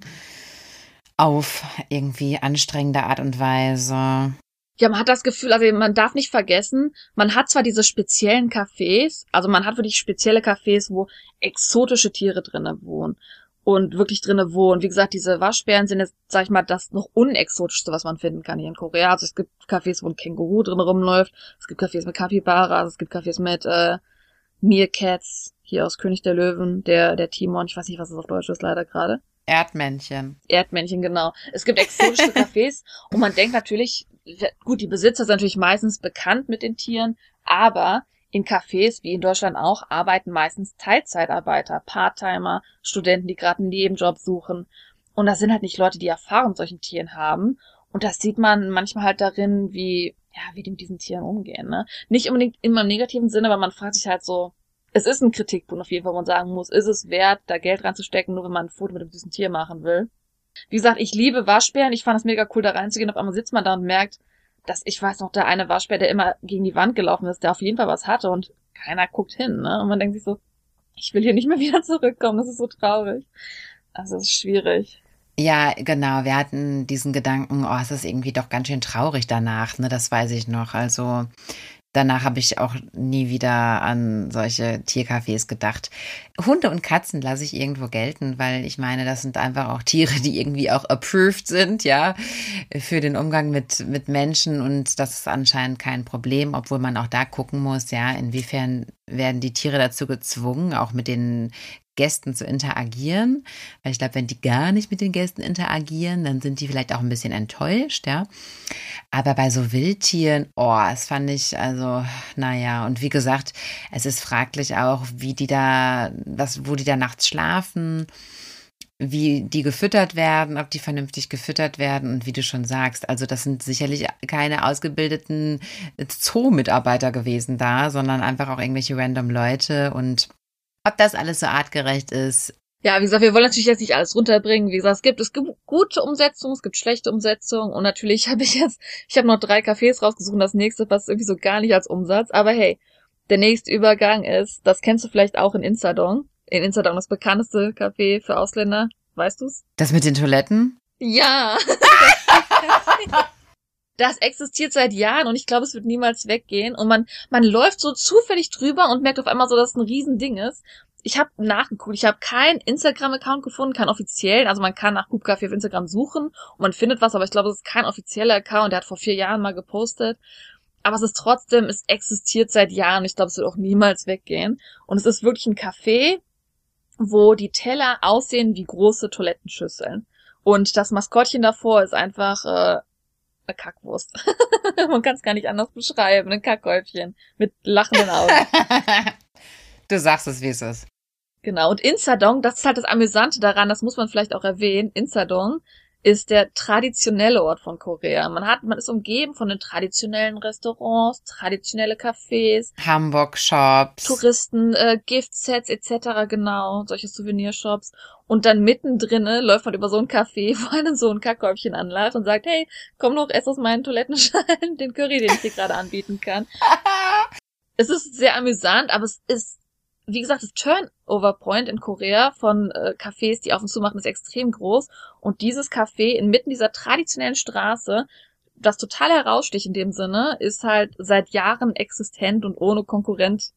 auf irgendwie anstrengende Art und Weise. Ja, man hat das Gefühl, also man darf nicht vergessen, man hat zwar diese speziellen Cafés, also man hat wirklich spezielle Cafés, wo exotische Tiere drinnen wohnen und wirklich drinnen wohnen. Wie gesagt, diese Waschbären sind jetzt, sag ich mal, das noch unexotischste, was man finden kann hier in Korea. Also es gibt Cafés, wo ein Känguru drin rumläuft, es gibt Cafés mit Capybaras, es gibt Cafés mit äh, Meerkats, hier aus König der Löwen, der, der Timon, ich weiß nicht, was es auf Deutsch ist leider gerade. Erdmännchen. Erdmännchen, genau. Es gibt exotische (laughs) Cafés und man denkt natürlich, gut, die Besitzer sind natürlich meistens bekannt mit den Tieren, aber in Cafés, wie in Deutschland auch, arbeiten meistens Teilzeitarbeiter, Parttimer, Studenten, die gerade einen Nebenjob suchen. Und das sind halt nicht Leute, die Erfahrung mit solchen Tieren haben. Und das sieht man manchmal halt darin, wie, ja, wie die mit diesen Tieren umgehen, ne? Nicht unbedingt immer im negativen Sinne, aber man fragt sich halt so, es ist ein Kritikpunkt auf jeden Fall, wo man sagen muss, ist es wert, da Geld reinzustecken, nur wenn man ein Foto mit diesem Tier machen will. Wie gesagt, ich liebe Waschbären. Ich fand es mega cool, da reinzugehen. Auf einmal sitzt man da und merkt, dass ich weiß noch, der eine Waschbär, der immer gegen die Wand gelaufen ist, der auf jeden Fall was hatte und keiner guckt hin, ne? Und man denkt sich so, ich will hier nicht mehr (laughs) wieder zurückkommen. Das ist so traurig. Also, es ist schwierig. Ja, genau. Wir hatten diesen Gedanken, oh, es ist irgendwie doch ganz schön traurig danach, ne? Das weiß ich noch. Also danach habe ich auch nie wieder an solche Tiercafés gedacht. Hunde und Katzen lasse ich irgendwo gelten, weil ich meine, das sind einfach auch Tiere, die irgendwie auch approved sind, ja, für den Umgang mit, mit Menschen und das ist anscheinend kein Problem, obwohl man auch da gucken muss, ja, inwiefern werden die Tiere dazu gezwungen, auch mit den Gästen zu interagieren. Weil ich glaube, wenn die gar nicht mit den Gästen interagieren, dann sind die vielleicht auch ein bisschen enttäuscht, ja. Aber bei so Wildtieren, oh, das fand ich, also, naja, und wie gesagt, es ist fraglich auch, wie die da, was, wo die da nachts schlafen wie die gefüttert werden, ob die vernünftig gefüttert werden und wie du schon sagst, also das sind sicherlich keine ausgebildeten Zoo-Mitarbeiter gewesen da, sondern einfach auch irgendwelche random Leute und ob das alles so artgerecht ist. Ja, wie gesagt, wir wollen natürlich jetzt nicht alles runterbringen. Wie gesagt, es gibt, es gibt gute Umsetzungen, es gibt schlechte Umsetzungen und natürlich (laughs) habe ich jetzt, ich habe noch drei Cafés rausgesucht und das nächste passt irgendwie so gar nicht als Umsatz. Aber hey, der nächste Übergang ist, das kennst du vielleicht auch in Insadong. In Insadong das bekannteste Café für Ausländer. Weißt du's? Das mit den Toiletten? Ja. (laughs) (laughs) das existiert seit Jahren und ich glaube, es wird niemals weggehen. Und man, man läuft so zufällig drüber und merkt auf einmal so, dass es ein Riesending ist. Ich habe nachgeguckt, ich habe keinen Instagram-Account gefunden, keinen offiziellen. Also man kann nach Café auf Instagram suchen und man findet was, aber ich glaube, es ist kein offizieller Account. Der hat vor vier Jahren mal gepostet. Aber es ist trotzdem, es existiert seit Jahren. Ich glaube, es wird auch niemals weggehen. Und es ist wirklich ein Café, wo die Teller aussehen wie große Toilettenschüsseln. Und das Maskottchen davor ist einfach äh, eine Kackwurst. (laughs) Man kann es gar nicht anders beschreiben. Ein Kackhäufchen mit lachenden Augen. (laughs) du sagst es, wie es ist. Genau. Und Insadong, das ist halt das Amüsante daran, das muss man vielleicht auch erwähnen. Insadong ist der traditionelle Ort von Korea. Man hat, man ist umgeben von den traditionellen Restaurants, traditionelle Cafés, Hamburg Shops, Touristen, äh, Giftsets etc. Genau, solche Souvenirshops. Und dann mittendrin läuft man über so ein Café, (laughs) wo einem so ein Kackhäubchen anlacht und sagt, hey, komm noch, ess aus meinen Toilettenschalen (laughs) den Curry, den ich dir gerade anbieten kann. (laughs) es ist sehr amüsant, aber es ist wie gesagt, das Turnover Point in Korea von äh, Cafés, die auf und zu machen, ist extrem groß. Und dieses Café inmitten dieser traditionellen Straße, das total heraussticht in dem Sinne, ist halt seit Jahren existent und ohne Konkurrent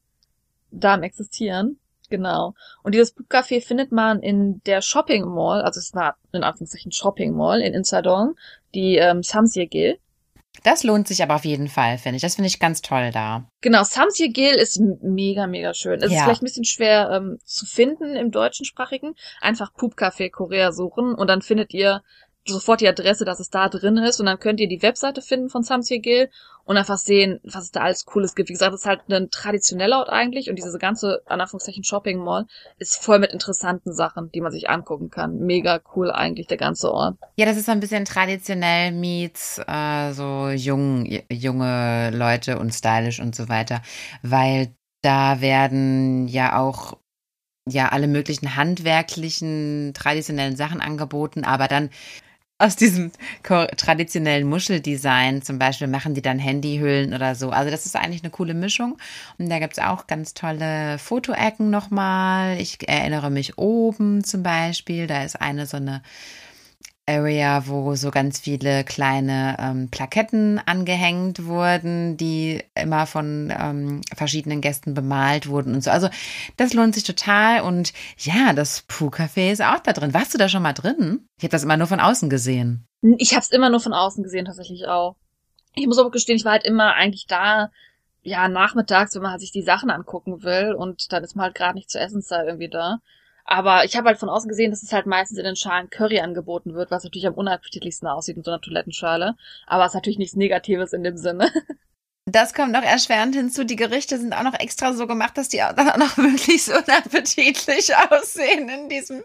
da am Existieren. Genau. Und dieses Café findet man in der Shopping Mall, also es war in Anführungszeichen Shopping Mall in Insadong, die ähm, Samsiegil. Das lohnt sich aber auf jeden Fall, finde ich. Das finde ich ganz toll da. Genau, Samsiegil ist mega, mega schön. Es ja. ist vielleicht ein bisschen schwer ähm, zu finden im deutschsprachigen. Einfach Poop Café Korea suchen und dann findet ihr sofort die Adresse, dass es da drin ist und dann könnt ihr die Webseite finden von Samsiegil und einfach sehen, was es da alles Cooles gibt. Wie gesagt, es ist halt ein traditioneller Ort eigentlich und diese ganze, an Anführungszeichen, Shopping Mall ist voll mit interessanten Sachen, die man sich angucken kann. Mega cool eigentlich, der ganze Ort. Ja, das ist so ein bisschen traditionell meets äh, so jung, junge Leute und stylisch und so weiter, weil da werden ja auch ja alle möglichen handwerklichen, traditionellen Sachen angeboten, aber dann aus diesem traditionellen Muscheldesign zum Beispiel machen die dann Handyhüllen oder so. Also das ist eigentlich eine coole Mischung. Und da gibt's auch ganz tolle Fotoecken nochmal. Ich erinnere mich oben zum Beispiel, da ist eine so eine Area, wo so ganz viele kleine ähm, Plaketten angehängt wurden, die immer von ähm, verschiedenen Gästen bemalt wurden und so. Also das lohnt sich total. Und ja, das Pooh-Café ist auch da drin. Warst du da schon mal drin? Ich habe das immer nur von außen gesehen. Ich habe es immer nur von außen gesehen, tatsächlich auch. Ich muss aber gestehen, ich war halt immer eigentlich da, ja, nachmittags, wenn man halt sich die Sachen angucken will und dann ist man halt gerade nicht zu Essenszeit irgendwie da. Aber ich habe halt von außen gesehen, dass es halt meistens in den Schalen Curry angeboten wird, was natürlich am unappetitlichsten aussieht in so einer Toilettenschale. Aber es ist natürlich nichts Negatives in dem Sinne. (laughs) Das kommt noch erschwerend hinzu. Die Gerichte sind auch noch extra so gemacht, dass die auch (laughs) noch möglichst unappetitlich (laughs) aussehen in diesem,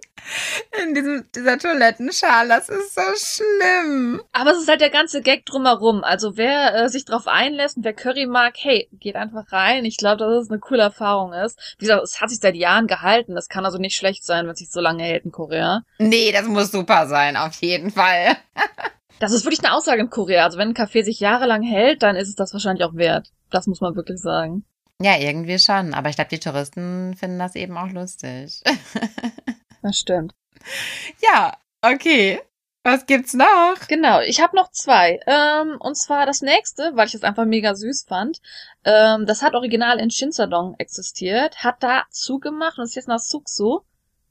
in diesem, dieser Toilettenschale. Das ist so schlimm. Aber es ist halt der ganze Gag drumherum. Also wer äh, sich drauf einlässt und wer Curry mag, hey, geht einfach rein. Ich glaube, dass es eine coole Erfahrung ist. Wie gesagt, es hat sich seit Jahren gehalten. Das kann also nicht schlecht sein, wenn es sich so lange hält in Korea. Nee, das muss super sein, auf jeden Fall. (laughs) Das ist wirklich eine Aussage in Korea. Also wenn ein Café sich jahrelang hält, dann ist es das wahrscheinlich auch wert. Das muss man wirklich sagen. Ja, irgendwie schon. Aber ich glaube, die Touristen finden das eben auch lustig. (laughs) das stimmt. Ja, Okay. Was gibt's noch? Genau, ich habe noch zwei. Ähm, und zwar das nächste, weil ich es einfach mega süß fand. Ähm, das hat original in Shinsadong existiert, hat da zugemacht und ist jetzt nach Suksu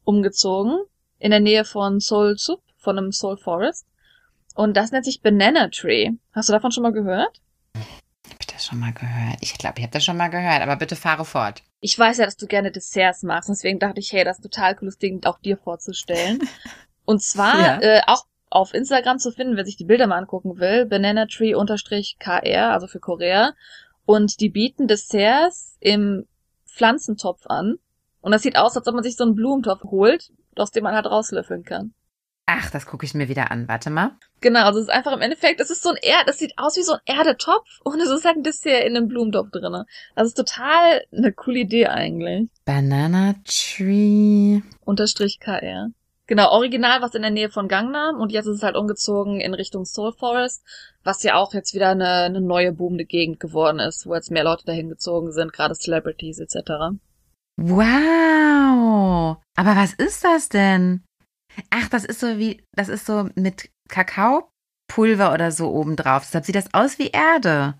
umgezogen, in der Nähe von Seoul Sup, von einem Seoul Forest. Und das nennt sich Banana Tree. Hast du davon schon mal gehört? Hab ich das schon mal gehört? Ich glaube, ich habe das schon mal gehört, aber bitte fahre fort. Ich weiß ja, dass du gerne Desserts magst, deswegen dachte ich, hey, das ist ein total cooles Ding, auch dir vorzustellen. (laughs) Und zwar Ja. äh, auch auf Instagram zu finden, wer sich die Bilder mal angucken will, Banana Tree KR, also für Korea. Und die bieten Desserts im Pflanzentopf an. Und das sieht aus, als ob man sich so einen Blumentopf holt, aus dem man halt rauslöffeln kann. Ach, das gucke ich mir wieder an. Warte mal. Genau, also es ist einfach im Endeffekt, es ist so ein Erd, das sieht aus wie so ein Erdetopf und es ist halt ein Dessert in einem Blumentopf drinne. Das ist total eine coole Idee eigentlich. Banana Tree. Unterstrich KR. Genau, original was in der Nähe von Gangnam und jetzt ist es halt umgezogen in Richtung Seoul Forest, was ja auch jetzt wieder eine, eine neue boomende Gegend geworden ist, wo jetzt mehr Leute dahin gezogen sind, gerade Celebrities etc. Wow. Aber was ist das denn? Ach, das ist so wie, das ist so mit Kakaopulver oder so obendrauf. Deshalb sieht das aus wie Erde.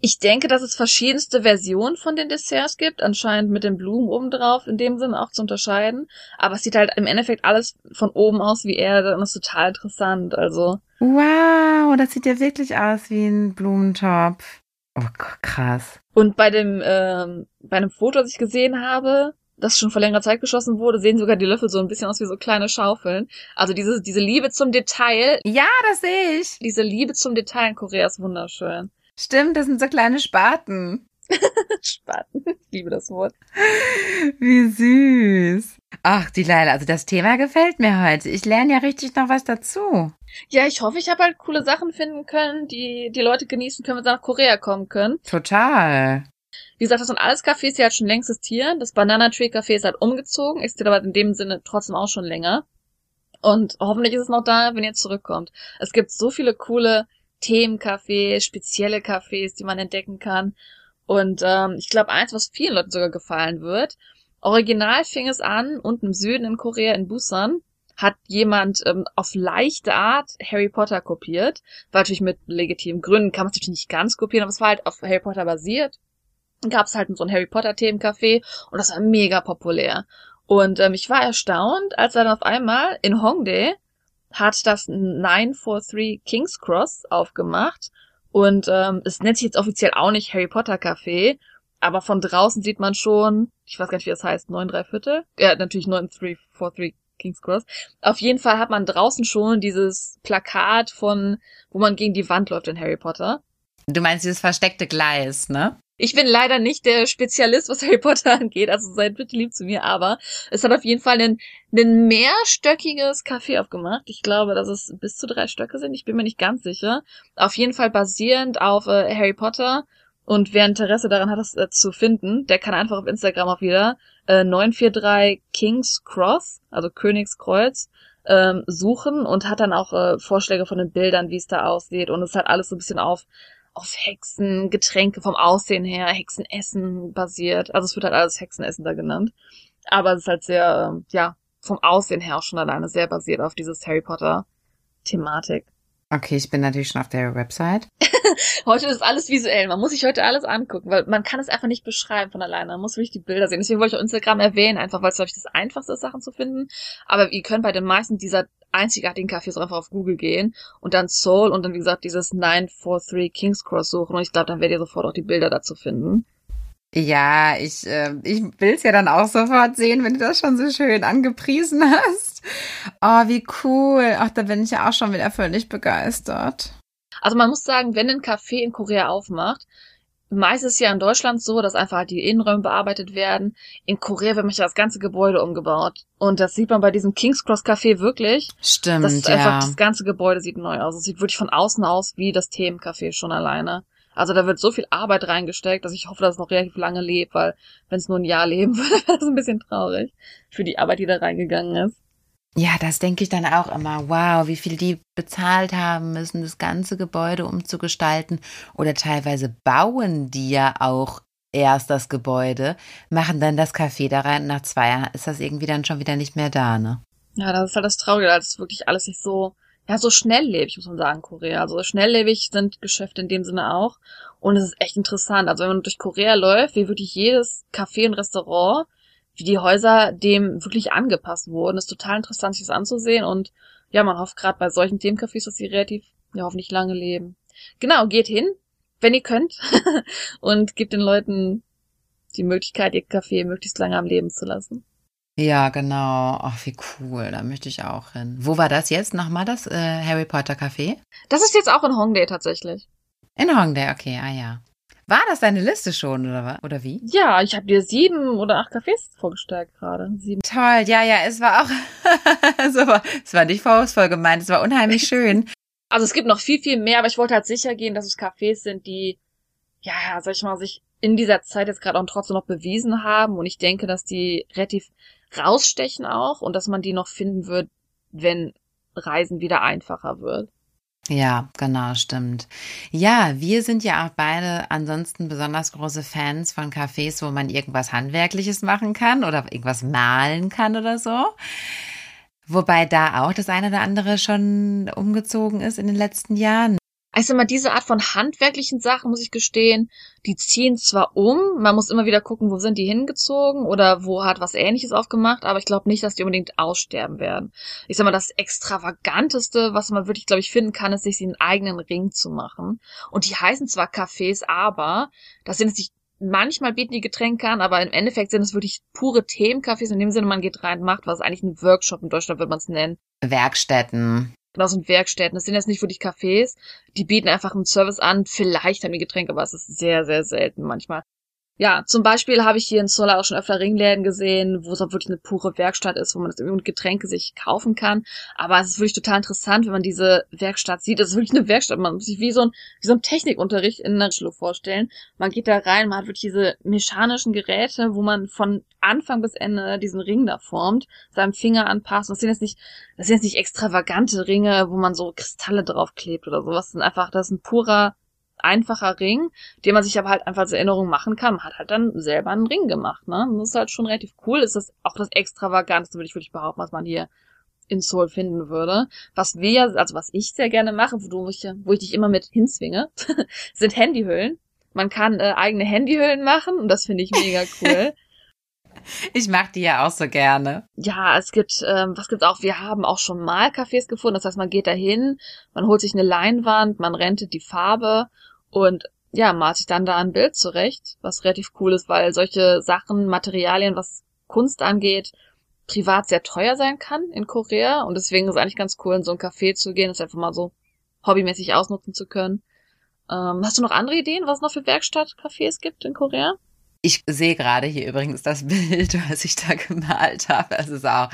Ich denke, dass es verschiedenste Versionen von den Desserts gibt, anscheinend mit den Blumen obendrauf, in dem Sinne auch zu unterscheiden. Aber es sieht halt im Endeffekt alles von oben aus wie Erde und ist total interessant. Also, Wow, das sieht ja wirklich aus wie ein Blumentopf. Oh, krass. Und bei dem, ähm, bei einem Foto, das ich gesehen habe, das schon vor längerer Zeit geschossen wurde, sehen sogar die Löffel so ein bisschen aus wie so kleine Schaufeln. Also diese, diese Liebe zum Detail, Ja, das sehe ich. diese Liebe zum Detail in Korea ist wunderschön. Stimmt, das sind so kleine Spaten. (laughs) Spaten. Ich liebe das Wort. Wie süß. Ach, die Leila, also das Thema gefällt mir heute. Ich lerne ja richtig noch was dazu. Ja, ich hoffe, ich habe halt coole Sachen finden können, die die Leute genießen können, wenn sie nach Korea kommen können. Total. Wie gesagt, das sind alles Cafés, die halt schon längst existieren. Das Banana Tree Café ist halt umgezogen, existiert aber in dem Sinne trotzdem auch schon länger. Und hoffentlich ist es noch da, wenn ihr zurückkommt. Es gibt so viele coole Themencafés, spezielle Cafés, die man entdecken kann. Und ähm, ich glaube, eins, was vielen Leuten sogar gefallen wird, original fing es an, unten im Süden in Korea, in Busan, hat jemand ähm, auf leichte Art Harry Potter kopiert. War natürlich mit legitimen Gründen, kann man es natürlich nicht ganz kopieren, aber es war halt auf Harry Potter basiert. Gab es halt so ein Harry Potter Themencafé und das war mega populär. Und ähm, ich war erstaunt, als dann auf einmal in Hongdae hat das 943 King's Cross aufgemacht und ähm, es nennt sich jetzt offiziell auch nicht Harry Potter Café, aber von draußen sieht man schon, ich weiß gar nicht, wie das heißt, 9 3 Viertel? Ja, natürlich 9343 King's Cross. Auf jeden Fall hat man draußen schon dieses Plakat von, wo man gegen die Wand läuft in Harry Potter. Du meinst dieses versteckte Gleis, ne? Ich bin leider nicht der Spezialist, was Harry Potter (laughs) angeht, also seid bitte lieb zu mir, aber es hat auf jeden Fall ein, ein mehrstöckiges Café aufgemacht. Ich glaube, dass es bis zu drei Stöcke sind, ich bin mir nicht ganz sicher. Auf jeden Fall basierend auf äh, Harry Potter und wer Interesse daran hat, das äh, zu finden, der kann einfach auf Instagram auch wieder äh, 943 King's Cross, also Königskreuz, ähm, suchen und hat dann auch äh, Vorschläge von den Bildern, wie es da aussieht und es hat alles so ein bisschen auf auf Hexen, Getränke vom Aussehen her, Hexenessen basiert. Also es wird halt alles Hexenessen da genannt. Aber es ist halt sehr, ähm, ja, vom Aussehen her auch schon alleine sehr basiert auf dieses Harry Potter Thematik. Okay, ich bin natürlich schon auf der Website. (laughs) Heute ist alles visuell. Man muss sich heute alles angucken, weil man kann es einfach nicht beschreiben von alleine. Man muss wirklich die Bilder sehen. Deswegen wollte ich auch Instagram erwähnen, einfach weil es, glaube ich, das einfachste ist, Sachen zu finden. Aber ihr könnt bei den meisten dieser einzigartigen Cafés einfach auf Google gehen und dann Soul und dann, wie gesagt, dieses 943 King's Cross suchen. Und ich glaube, dann werdet ihr sofort auch die Bilder dazu finden. Ja, ich, äh, ich will's ja dann auch sofort sehen, wenn du das schon so schön angepriesen hast. Oh, wie cool. Ach, da bin ich ja auch schon wieder völlig begeistert. Also man muss sagen, wenn ein Café in Korea aufmacht, meist ist es ja in Deutschland so, dass einfach halt die Innenräume bearbeitet werden. In Korea wird manchmal das ganze Gebäude umgebaut. Und das sieht man bei diesem King's Cross Café wirklich. Stimmt, Das ist ja. einfach, das ganze Gebäude sieht neu aus. Es sieht wirklich von außen aus wie das Themencafé schon alleine. Also da wird so viel Arbeit reingesteckt, dass ich hoffe, dass es noch relativ lange lebt, weil wenn es nur ein Jahr leben (laughs) würde, wäre das ein bisschen traurig für die Arbeit, die da reingegangen ist. Ja, das denke ich dann auch immer. Wow, wie viel die bezahlt haben müssen, das ganze Gebäude umzugestalten. Oder teilweise bauen die ja auch erst das Gebäude, machen dann das Café da rein nach zwei Jahren ist das irgendwie dann schon wieder nicht mehr da, ne? Ja, das ist halt das Traurige, dass es wirklich alles nicht so, ja, so schnelllebig, muss man sagen, Korea. Also schnelllebig sind Geschäfte in dem Sinne auch. Und es ist echt interessant. Also wenn man durch Korea läuft, wie wirklich jedes Café und Restaurant, wie die Häuser dem wirklich angepasst wurden, ist total interessant, sich das anzusehen. Und ja, man hofft gerade bei solchen Themencafés, dass sie relativ, ja, hoffentlich lange leben. Genau, geht hin, wenn ihr könnt, (laughs) und gebt den Leuten die Möglichkeit, ihr Café möglichst lange am Leben zu lassen. Ja, genau. Ach, wie cool. Da möchte ich auch hin. Wo war das jetzt nochmal, das äh, Harry Potter Café? Das ist jetzt auch in Hongdae tatsächlich. In Hongdae, okay, ah ja. War das deine Liste schon, oder, oder wie? Ja, ich habe dir sieben oder acht Cafés vorgestellt gerade. Sieben. Toll, ja, ja, es war auch (laughs) so, es war nicht vorwurfsvoll gemeint, es war unheimlich (laughs) schön. Also es gibt noch viel, viel mehr, aber ich wollte halt sicher gehen, dass es Cafés sind, die, ja, sag ich mal, sich in dieser Zeit jetzt gerade auch trotzdem noch bewiesen haben. Und ich denke, dass die relativ rausstechen auch und dass man die noch finden wird, wenn Reisen wieder einfacher wird. Ja, genau, stimmt. Ja, wir sind ja auch beide ansonsten besonders große Fans von Cafés, wo man irgendwas Handwerkliches machen kann oder irgendwas malen kann oder so. Wobei da auch das eine oder andere schon umgezogen ist in den letzten Jahren. Also mal diese Art von handwerklichen Sachen, muss ich gestehen, die ziehen zwar um, man muss immer wieder gucken, wo sind die hingezogen oder wo hat was ähnliches aufgemacht, aber ich glaube nicht, dass die unbedingt aussterben werden. Ich sag mal, das extravaganteste, was man wirklich, glaube ich, finden kann, ist, sich einen eigenen Ring zu machen. Und die heißen zwar Cafés, aber das sind es nicht manchmal bieten die Getränke an, aber im Endeffekt sind es wirklich pure Themencafés. In dem Sinne, man geht rein, macht was. Eigentlich ein Workshop in Deutschland würde man es nennen. Werkstätten. Genau, sind Werkstätten. Das sind jetzt nicht wirklich Cafés. Die bieten einfach einen Service an. Vielleicht haben die Getränke, aber es ist sehr, sehr selten manchmal. Ja, zum Beispiel habe ich hier in Zoller auch schon öfter Ringläden gesehen, wo es auch wirklich eine pure Werkstatt ist, wo man das irgendwie Getränke sich kaufen kann. Aber es ist wirklich total interessant, wenn man diese Werkstatt sieht. Es ist wirklich eine Werkstatt. Man muss sich wie so ein, wie so ein Technikunterricht in einer Schule vorstellen. Man geht da rein, man hat wirklich diese mechanischen Geräte, wo man von Anfang bis Ende diesen Ring da formt, seinem Finger anpasst. Und das sind jetzt nicht, das sind jetzt nicht extravagante Ringe, wo man so Kristalle draufklebt oder sowas. Das sind einfach, das ist ein purer einfacher Ring, den man sich aber halt einfach als Erinnerung machen kann. Man hat halt dann selber einen Ring gemacht, ne? Das ist halt schon relativ cool. Ist das auch das Extravaganteste, würde ich wirklich behaupten, was man hier in Seoul finden würde. Was wir, also was ich sehr gerne mache, wo, ich, wo ich dich immer mit hinzwinge, (laughs) sind Handyhüllen. Man kann äh, eigene Handyhüllen machen und das finde ich mega cool. (laughs) Ich mag die ja auch so gerne. Ja, es gibt, ähm, was gibt's auch? Wir haben auch schon mal Cafés gefunden. Das heißt, man geht da hin, man holt sich eine Leinwand, man rentet die Farbe und ja, malt sich dann da ein Bild zurecht, was relativ cool ist, weil solche Sachen, Materialien, was Kunst angeht, privat sehr teuer sein kann in Korea. Und deswegen ist es eigentlich ganz cool, in so ein Café zu gehen, das einfach mal so hobbymäßig ausnutzen zu können. Ähm, hast du noch andere Ideen, was es noch für Werkstattcafés gibt in Korea? Ich sehe gerade hier übrigens das (laughs) Bild, was ich da gemalt habe. Es ist auch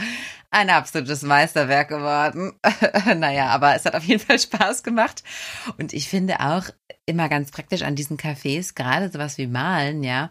ein absolutes Meisterwerk geworden. (laughs) naja, aber es hat auf jeden Fall Spaß gemacht. Und ich finde auch immer ganz praktisch an diesen Cafés, gerade sowas wie Malen, ja.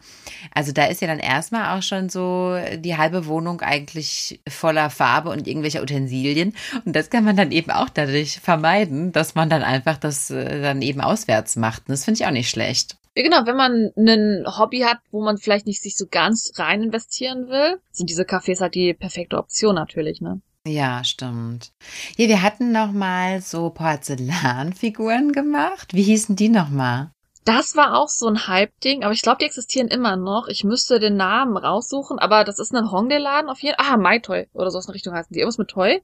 Also da ist ja dann erstmal auch schon so die halbe Wohnung eigentlich voller Farbe und irgendwelcher Utensilien. Und das kann man dann eben auch dadurch vermeiden, dass man dann einfach das äh, dann eben auswärts macht. Und das finde ich auch nicht schlecht. Ja, genau, wenn man ein Hobby hat, wo man vielleicht nicht sich so ganz rein investieren will, sind diese Cafés halt die perfekte Option natürlich, ne? Ja, stimmt. Hier, wir hatten noch mal so Porzellanfiguren gemacht. Wie hießen die noch mal? Das war auch so ein Hype-Ding, aber ich glaube, die existieren immer noch. Ich müsste den Namen raussuchen, aber das ist ein Hongdae-Laden auf jeden Fall. Ah, My Toy oder so aus der Richtung heißen die. Irgendwas mit Toy.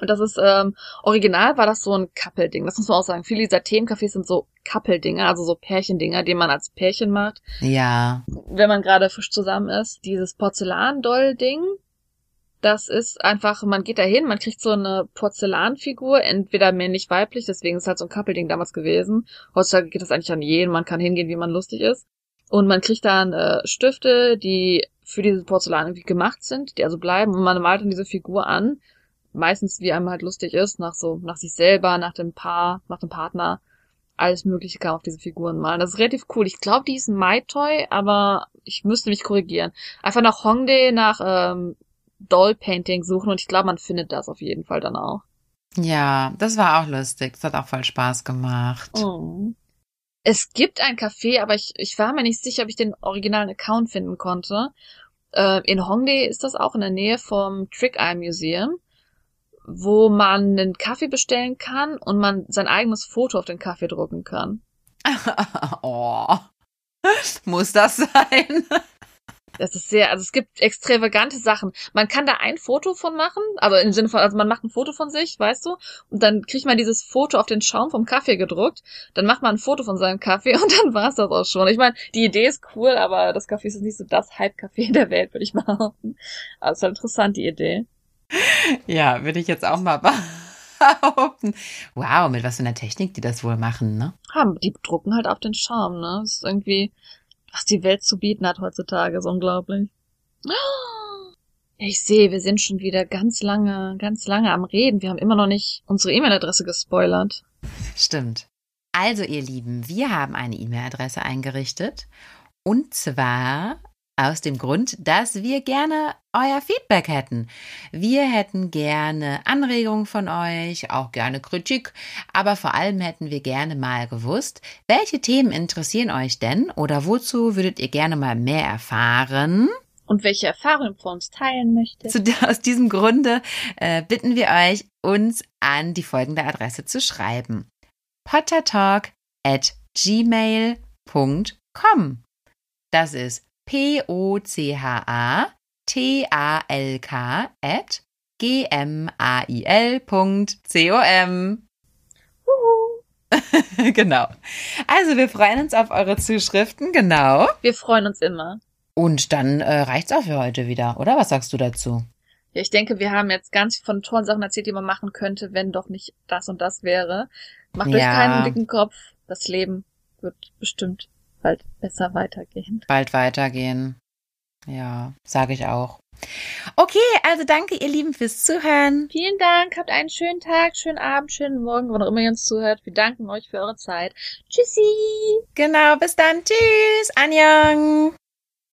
Und das ist, ähm, original war das so ein Couple-Ding. Das muss man auch sagen. Viele dieser Themencafés sind so Couple-Dinger, also so Pärchendinger, die man als Pärchen macht. Ja. Wenn man gerade frisch zusammen ist. Dieses Porzellan-Doll-Ding, das ist einfach, man geht da hin, man kriegt so eine Porzellanfigur, entweder männlich, weiblich, deswegen ist halt so ein Couple-Ding damals gewesen. Heutzutage geht das eigentlich an jeden, man kann hingehen, wie man lustig ist. Und man kriegt dann äh, Stifte, die für diese Porzellan irgendwie gemacht sind, die also bleiben und man malt dann diese Figur an meistens wie einem halt lustig ist, nach so, nach sich selber, nach dem Paar, nach dem Partner. Alles Mögliche kann auf diese Figuren malen. Das ist relativ cool. Ich glaube, die ist ein My Toy, aber ich müsste mich korrigieren. Einfach nach Hongdae, nach ähm, Doll Painting suchen und ich glaube, man findet das auf jeden Fall dann auch. Ja, das war auch lustig. Das hat auch voll Spaß gemacht. Oh. Es gibt ein Café, aber ich, ich war mir nicht sicher, ob ich den originalen Account finden konnte. Äh, in Hongdae ist das auch in der Nähe vom Trick Eye Museum. Wo man einen Kaffee bestellen kann und man sein eigenes Foto auf den Kaffee drucken kann. (laughs) oh. Muss das sein? Das ist sehr, also es gibt extravagante Sachen. Man kann da ein Foto von machen, also im Sinne von, also man macht ein Foto von sich, weißt du, und dann kriegt man dieses Foto auf den Schaum vom Kaffee gedruckt, dann macht man ein Foto von seinem Kaffee (laughs) und dann war's das auch schon. Ich meine, die Idee ist cool, aber das Kaffee ist nicht so das Hype-Café (laughs) der Welt, würde ich behaupten. Aber es ist halt interessant, die Idee. Ja, würde ich jetzt auch mal (laughs) behaupten. Wow, mit was für einer Technik die das wohl machen, ne? Haben, die drucken halt auf den Schaum, ne? Das ist irgendwie, was die Welt zu bieten hat heutzutage, ist unglaublich. Ich sehe, wir sind schon wieder ganz lange, ganz lange am Reden. Wir haben immer noch nicht unsere E-Mail-Adresse gespoilert. Stimmt. Also, ihr Lieben, wir haben eine E-Mail-Adresse eingerichtet. Und zwar aus dem Grund, dass wir gerne euer Feedback hätten. Wir hätten gerne Anregungen von euch, auch gerne Kritik, aber vor allem hätten wir gerne mal gewusst, welche Themen interessieren euch denn oder wozu würdet ihr gerne mal mehr erfahren? Und welche Erfahrungen von uns teilen möchtet. Zu, aus diesem Grunde äh, bitten wir euch, uns an die folgende Adresse zu schreiben. pottertalk at gmail.com. Das ist P-O-C-H-A-T-A-L-K at G-M-A-I-L.com. (laughs) genau. Also wir freuen uns auf eure Zuschriften, genau. Wir freuen uns immer. Und dann äh, reicht's auch für heute wieder, oder? Was sagst du dazu? Ja, ich denke, wir haben jetzt ganz von tollen Sachen erzählt, die man machen könnte, wenn doch nicht das und das wäre. Macht euch Ja. keinen dicken Kopf. Das Leben wird bestimmt bald besser weitergehen. Bald weitergehen. Ja, sage ich auch. Okay, also danke ihr Lieben fürs Zuhören. Vielen Dank, habt einen schönen Tag, schönen Abend, schönen Morgen, wann auch immer ihr uns zuhört. Wir danken euch für eure Zeit. Tschüssi! Genau, bis dann. Tschüss. Annyeong.